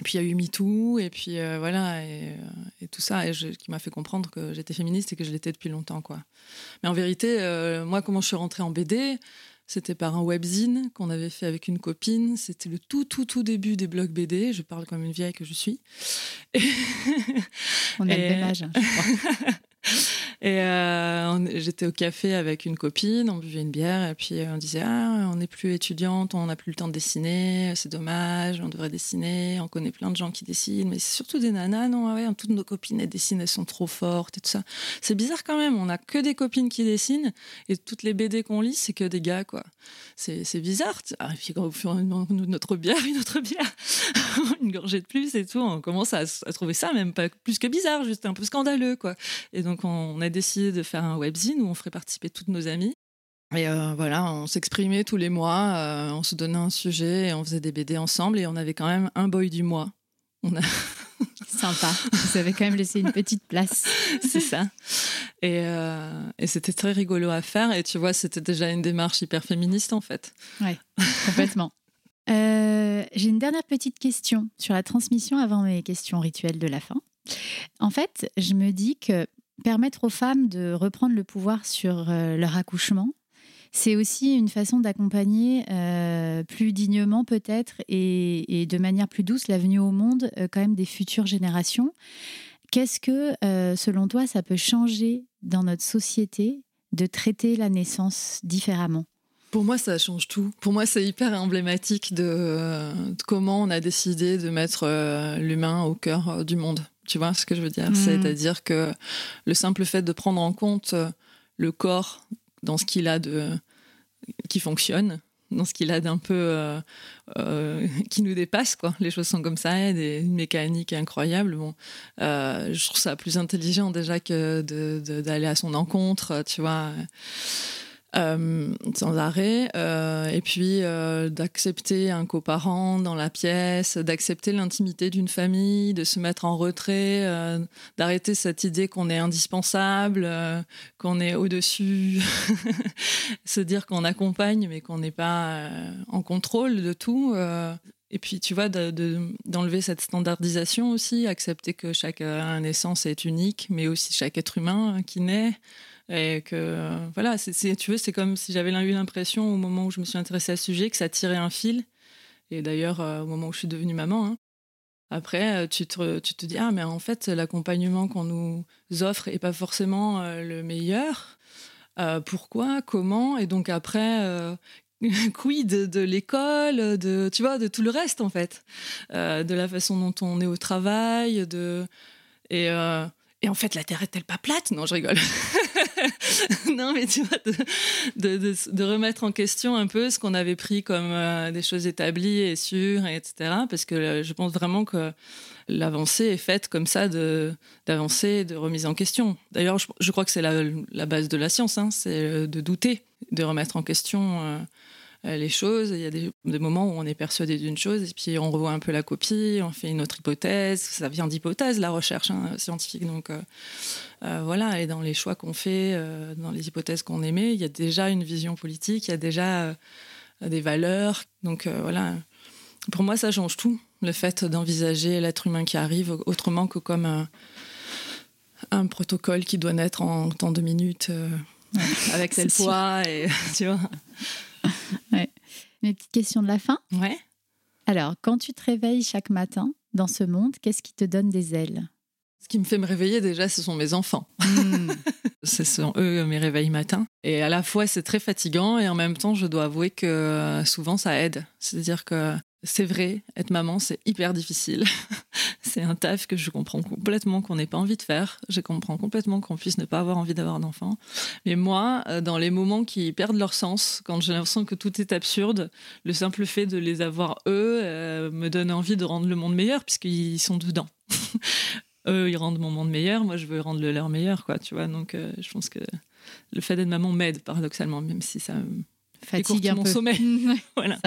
Speaker 4: Et puis il y a eu MeToo, et puis euh, voilà, et, euh, et tout ça, et je- qui m'a fait comprendre que j'étais féministe et que je l'étais depuis longtemps. quoi. Mais en vérité, euh, moi, comment je suis rentrée en BD c'était par un webzine qu'on avait fait avec une copine. C'était le tout, tout, tout début des blogs BD. Je parle comme une vieille que je suis. Et-
Speaker 3: On a [laughs]
Speaker 4: Et-
Speaker 3: le même âge, hein, je crois. [laughs]
Speaker 4: Et euh, j'étais au café avec une copine, on buvait une bière et puis euh, on disait ah on n'est plus étudiante, on n'a plus le temps de dessiner, c'est dommage, on devrait dessiner, on connaît plein de gens qui dessinent, mais c'est surtout des nanas non ouais toutes nos copines elles dessinent, elles sont trop fortes et tout ça. C'est bizarre quand même, on n'a que des copines qui dessinent et toutes les BD qu'on lit c'est que des gars quoi. C'est bizarre. Ah, et puis quand une autre bière, une autre bière, [laughs] une gorgée de plus et tout, on commence à, trouver ça même pas plus que bizarre, juste un peu scandaleux quoi. Et donc, on décidé de faire un webzine où on ferait participer toutes nos amies. Et euh, voilà, on s'exprimait tous les mois, euh, on se donnait un sujet et on faisait des BD ensemble et on avait quand même un boy du mois. On a... [laughs]
Speaker 3: Sympa. Vous avez quand même laissé une petite place. [laughs]
Speaker 4: C'est ça. Et, euh, et c'était très rigolo à faire. Et tu vois, c'était déjà une démarche hyper féministe en fait.
Speaker 3: Complètement. [laughs] Euh, J'ai une dernière petite question sur la transmission avant mes questions rituelles de la fin. En fait, je me dis que permettre aux femmes de reprendre le pouvoir sur euh, leur accouchement, c'est aussi une façon d'accompagner euh, plus dignement peut-être et, de manière plus douce la venue au monde euh, quand même des futures générations. Qu'est-ce que, selon toi, ça peut changer dans notre société de traiter la naissance différemment?
Speaker 4: Pour moi, ça change tout. Pour moi, c'est hyper emblématique de, comment on a décidé de mettre l'humain au cœur du monde. Tu vois ce que je veux dire?
Speaker 3: Mhm.
Speaker 4: C'est-à-dire que le simple fait de prendre en compte euh, le corps dans ce qu'il a de qui fonctionne, dans ce qu'il a d'un peu euh, euh, qui nous dépasse, quoi. Les choses sont comme ça, il y a des une mécanique incroyable. Bon, euh, je trouve ça plus intelligent déjà que de- de- d'aller à son encontre, tu vois. Euh, sans arrêt, euh, et puis euh, d'accepter un coparent dans la pièce, d'accepter l'intimité d'une famille, de se mettre en retrait, d'arrêter cette idée qu'on est indispensable, qu'on est au-dessus, [laughs] se dire qu'on accompagne mais qu'on n'est pas en contrôle de tout. et puis, tu vois, de- de- d'enlever cette standardisation aussi, accepter que chaque naissance est unique, mais aussi chaque être humain qui naît. Et que, euh, voilà, c'est, tu veux, c'est comme si j'avais eu l'impression au moment où je me suis intéressée à ce sujet que ça tirait un fil. Et d'ailleurs, euh, au moment où je suis devenue maman, hein. après, euh, tu te, tu te dis, ah, mais en fait, l'accompagnement qu'on nous offre n'est pas forcément le meilleur. Pourquoi? Comment? Et donc après, [laughs] quid de, de l'école, de, tu vois, de tout le reste, en fait? De la façon dont on est au travail, de... Et, et en fait, la Terre est-elle pas plate? Non, je rigole. [laughs] [laughs] non, mais tu vois, de, de, de- de remettre en question un peu ce qu'on avait pris comme euh, des choses établies et sûres, et etc. Parce que euh, je pense vraiment que l'avancée est faite comme ça, de- d'avancer, de remise en question. D'ailleurs, je, crois que c'est la, base de la science, hein, c'est euh, de douter, de remettre en question les choses. Il y a des, des moments où on est persuadé d'une chose et puis on revoit un peu la copie, on fait une autre hypothèse. Ça vient d'hypothèse, la recherche hein, scientifique. Donc euh, euh, voilà, et dans les choix qu'on fait, euh, dans les hypothèses qu'on émet, il y a déjà une vision politique, il y a déjà euh, des valeurs. Donc euh, voilà, pour moi, ça change tout. Le fait d'envisager l'être humain qui arrive autrement que comme un, un protocole qui doit naître en temps de minutes euh, avec [laughs] tel poids et [laughs] tu vois. [laughs]
Speaker 3: Mes petites questions de la fin.
Speaker 4: Ouais.
Speaker 3: Alors, quand tu te réveilles chaque matin dans ce monde, qu'est-ce qui te donne des ailes?
Speaker 4: Ce qui me fait me réveiller déjà, ce sont mes enfants. [laughs] Ce sont eux mes réveils matins. Et à la fois, c'est très fatigant et en même temps, je dois avouer que euh, souvent, ça aide. C'est-à-dire que c'est vrai, être maman, c'est hyper difficile. [laughs] c'est un taf que je comprends complètement qu'on n'ait pas envie de faire. Je comprends complètement qu'on puisse ne pas avoir envie d'avoir d'enfants. Mais moi, euh, dans les moments qui perdent leur sens, quand j'ai l'impression que tout est absurde, le simple fait de les avoir eux euh, me donne envie de rendre le monde meilleur puisqu'ils sont dedans. [laughs] eux, ils rendent mon monde meilleur, moi je veux rendre le leur meilleur, quoi, tu vois. Donc euh, je pense que le fait d'être maman m'aide paradoxalement, même si ça
Speaker 3: Fatigue un
Speaker 4: mon
Speaker 3: peu.
Speaker 4: sommeil. [laughs] Voilà.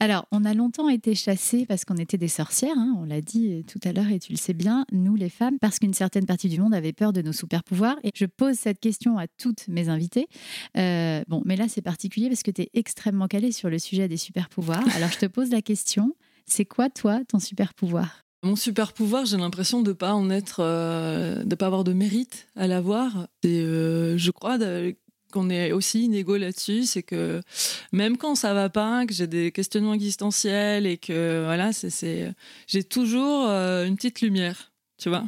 Speaker 3: Alors, on a longtemps été chassés parce qu'on était des sorcières, hein, on l'a dit euh, tout à l'heure et tu le sais bien, nous les femmes, parce qu'une certaine partie du monde avait peur de nos super-pouvoirs. Et je pose cette question à toutes mes invitées. Euh, bon, mais là c'est particulier parce que tu es extrêmement calée sur le sujet des super-pouvoirs. [laughs] Alors je te pose la question, c'est quoi toi ton super-pouvoir?
Speaker 4: Mon super pouvoir, j'ai l'impression de pas en être, euh, de pas avoir de mérite à l'avoir. Et euh, je crois de- qu'on est aussi inégaux là-dessus, c'est que même quand ça va pas, que j'ai des questionnements existentiels et que voilà, c'est, j'ai toujours euh, une petite lumière, tu vois.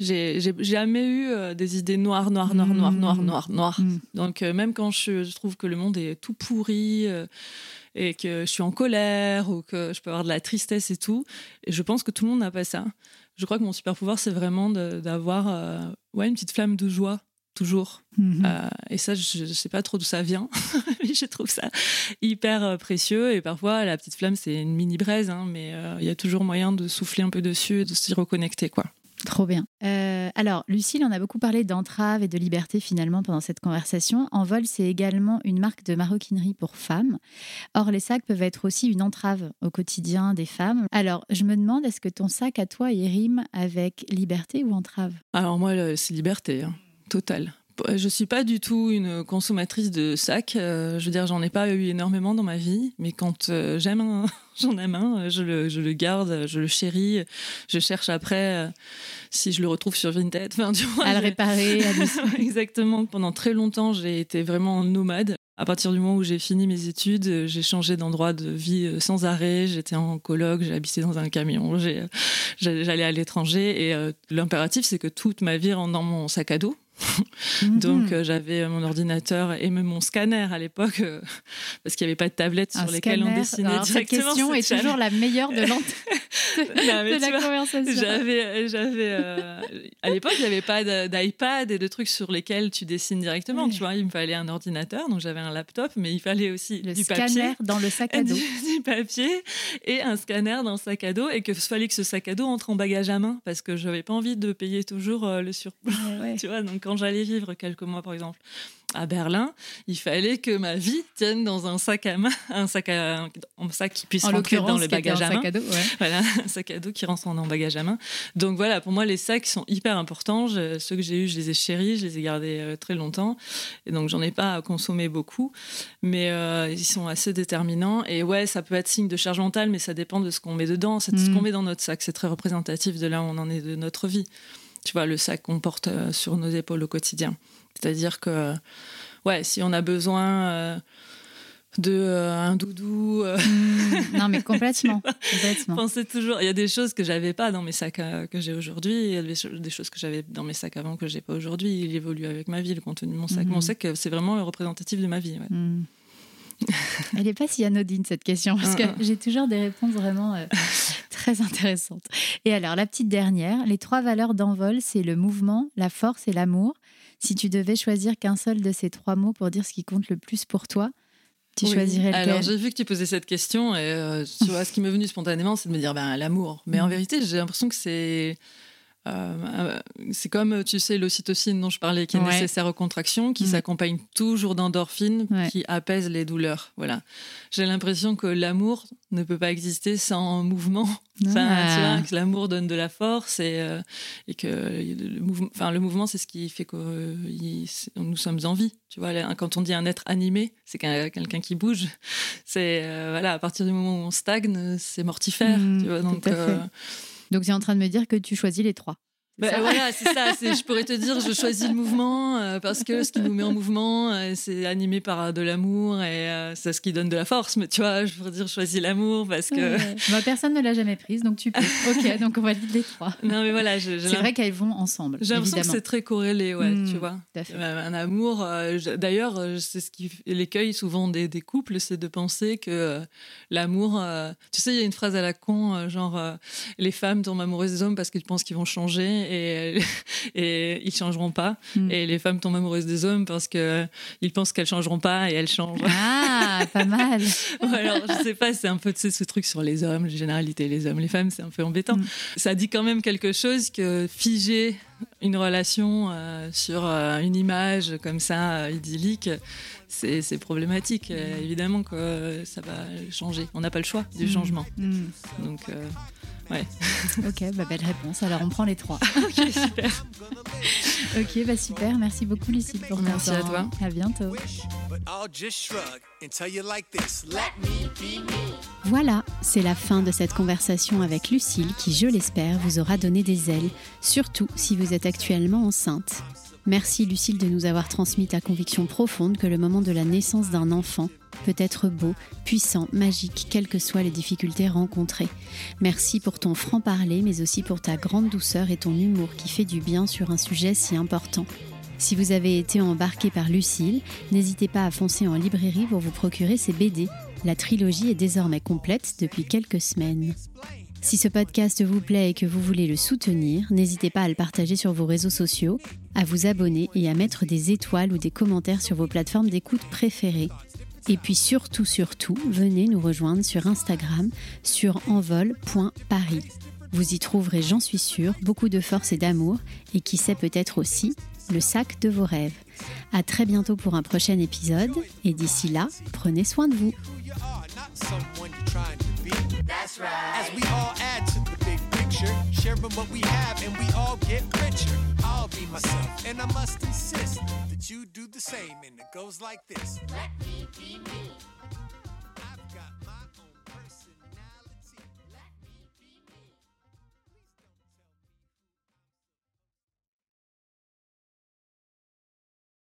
Speaker 4: J'ai, jamais eu euh, des idées noires, noires, noires, noires, noires,
Speaker 3: Mm.
Speaker 4: noires, noires.
Speaker 3: Mm.
Speaker 4: Donc euh, même quand je, je trouve que le monde est tout pourri et que je suis en colère ou que je peux avoir de la tristesse et tout, et je pense que tout le monde n'a pas ça. Je crois que mon super pouvoir, c'est vraiment d'avoir ouais, une petite flamme de joie, toujours.
Speaker 3: Mhm.
Speaker 4: Euh, et ça, je ne sais pas trop d'où ça vient, [laughs] mais je trouve ça hyper euh, précieux. Et parfois, la petite flamme, c'est une mini braise, hein, mais euh, il y a toujours moyen de souffler un peu dessus et de s'y reconnecter. quoi.
Speaker 3: Trop bien. Euh, alors, Lucille, on a beaucoup parlé d'entrave et de liberté finalement pendant cette conversation. Envol, c'est également une marque de maroquinerie pour femmes. Or, les sacs peuvent être aussi une entrave au quotidien des femmes. Alors, je me demande, est-ce que ton sac à toi, il rime avec liberté ou entrave?
Speaker 4: Alors moi, c'est liberté, hein, totale. Je suis pas du tout une consommatrice de sacs. Euh, je veux dire, j'en ai pas eu énormément dans ma vie, mais quand euh, j'aime un, [laughs] j'en aime un, je le, je le, garde, je le chéris, je cherche après euh, si je le retrouve sur Vinted. [laughs] Enfin, tu vois,
Speaker 3: à le réparer. À [laughs]
Speaker 4: Exactement. Pendant très longtemps, j'ai été vraiment nomade. À partir du moment où j'ai fini mes études, j'ai changé d'endroit de vie sans arrêt. J'étais en colloque, j'ai habité dans un camion, j'allais à l'étranger. Et l'impératif, c'est que toute ma vie rentre dans mon sac à dos. [laughs] Donc mhm. euh, j'avais mon ordinateur et même mon scanner à l'époque euh, parce qu'il n'y avait pas de tablette sur lesquelles on dessinait
Speaker 3: Alors,
Speaker 4: directement.
Speaker 3: Cette question est toujours la meilleure de, [laughs] la conversation.
Speaker 4: J'avais, j'avais euh, à l'époque il n'y avait pas d'iPad et de trucs sur lesquels tu dessines directement. Tu vois, il me fallait un ordinateur, donc j'avais un laptop, mais il fallait aussi
Speaker 3: le
Speaker 4: du
Speaker 3: scanner dans le sac à dos, [laughs]
Speaker 4: du, papier et un scanner dans le sac à dos et que fallait que ce sac à dos entre en bagage à main parce que je n'avais pas envie de payer toujours le surplus. tu vois, donc quand j'allais vivre quelques mois, par exemple, à Berlin, il fallait que ma vie tienne dans un sac à main, un sac, à, un sac qui puisse rentrer dans le bagage à main. Voilà, [laughs] un sac à dos qui rentre dans le bagage à main. Donc voilà, pour moi, les sacs sont hyper importants. ceux que j'ai eus, je les ai chéris, je les ai gardés euh, très longtemps. Et donc, j'en ai pas consommé beaucoup, mais euh, ils sont assez déterminants. Et ouais, ça peut être signe de charge mentale, mais ça dépend de ce qu'on met dedans. C'est ce mm. qu'on met dans notre sac. C'est très représentatif de là où on en est de notre vie tu vois, le sac qu'on porte euh, sur nos épaules au quotidien. C'est-à-dire que, ouais, si on a besoin euh, de euh, un doudou.
Speaker 3: Mmh. non, mais complètement. [laughs] complètement.
Speaker 4: Pensez toujours. Il y a des choses que j'avais pas dans mes sacs que j'ai aujourd'hui. Il y a des choses que j'avais dans mes sacs avant que j'ai pas aujourd'hui. Il évolue avec ma vie, le contenu de mon sac. Mon mmh. sac, c'est vraiment représentatif de ma vie. Mmh. [laughs]
Speaker 3: Elle n'est pas si anodine cette question parce que j'ai toujours des réponses vraiment [laughs] très intéressante. Et alors, la petite dernière, les trois valeurs d'envol, c'est le mouvement, la force et l'amour. Si tu devais choisir qu'un seul de ces trois mots pour dire ce qui compte le plus pour toi, tu choisirais lequel?
Speaker 4: Alors, j'ai vu que tu posais cette question et euh, tu vois, ce qui m'est venu spontanément, c'est de me dire ben, l'amour. Mais en mm. vérité, j'ai l'impression que c'est euh, c'est comme, tu sais, l'ocytocine dont je parlais, qui est nécessaire aux contractions, qui mm. s'accompagne toujours d'endorphines, qui apaise les douleurs. Voilà. J'ai l'impression que l'amour ne peut pas exister sans mouvement. [laughs] Enfin, ah. que l'amour donne de la force et, euh, et que le mouvement, enfin, le mouvement, c'est ce qui fait que euh, nous sommes en vie. Tu vois, quand on dit un être animé, c'est quelqu'un qui bouge. C'est voilà, à partir du moment où on stagne, c'est mortifère. Mm, tu vois, donc.
Speaker 3: Donc, c'est en train de me dire que tu choisis les trois.
Speaker 4: Bah, voilà, c'est ça. Je pourrais te dire, je choisis le mouvement euh, parce que ce qui nous met en mouvement, euh, c'est animé par euh, de l'amour et c'est ce qui donne de la force. Mais tu vois, je pourrais dire, je choisis l'amour parce que.
Speaker 3: Moi, personne ne l'a jamais prise, donc tu peux. [laughs] ok, donc on va dire les trois.
Speaker 4: Non, mais voilà.
Speaker 3: C'est vrai qu'elles vont ensemble.
Speaker 4: J'ai l'impression que c'est très corrélé, ouais, mmh, tu vois. Un amour. D'ailleurs, c'est ce qui l'écueil souvent des, des couples, c'est de penser que l'amour. tu sais, il y a une phrase à la con, genre les femmes tombent amoureuses des hommes parce qu'ils pensent qu'ils vont changer et, [laughs] et ils changeront pas. Hmm. Et les femmes tombent amoureuses des hommes parce que ils pensent qu'elles changeront pas et elles changent.
Speaker 3: Ah, pas [laughs] mal.
Speaker 4: alors, je sais pas, c'est un peu ce truc sur les hommes, les généralités, les hommes, les femmes, c'est un peu embêtant. Hmm. Ça dit quand même quelque chose que figer une relation euh, sur euh, une image comme ça euh, idyllique, c'est problématique. évidemment que ça va changer. On n'a pas le choix du hmm. changement. Donc Ouais. [laughs]
Speaker 3: ok, bah, belle réponse. Alors on prend les trois. [laughs]
Speaker 4: ok, super.
Speaker 3: ok, bah super. Merci beaucoup Lucille pour
Speaker 4: Merci à toi.
Speaker 3: À bientôt. Voilà, c'est la fin de cette conversation avec Lucille qui, je l'espère, vous aura donné des ailes, surtout si vous êtes actuellement enceinte. Merci Lucille de nous avoir transmis ta conviction profonde que le moment de la naissance d'un enfant peut être beau, puissant, magique, quelles que soient les difficultés rencontrées. Merci pour ton franc-parler, mais aussi pour ta grande douceur et ton humour qui fait du bien sur un sujet si important. Si vous avez été embarqué par Lucille, n'hésitez pas à foncer en librairie pour vous procurer ses BD. La trilogie est désormais complète depuis quelques semaines. Si ce podcast vous plaît et que vous voulez le soutenir, n'hésitez pas à le partager sur vos réseaux sociaux, à vous abonner et à mettre des étoiles ou des commentaires sur vos plateformes d'écoute préférées. Et puis surtout, surtout, venez nous rejoindre sur Instagram sur envol.paris. Vous y trouverez, j'en suis sûre, beaucoup de force et d'amour et qui sait peut-être aussi le sac de vos rêves. À très bientôt pour un prochain épisode et d'ici là, prenez soin de vous. That's right. As we all add to the big picture.
Speaker 2: sharing what we have, and we all get richer. I'll be myself, and I must insist that you do the same, and it goes like this.
Speaker 1: Let me be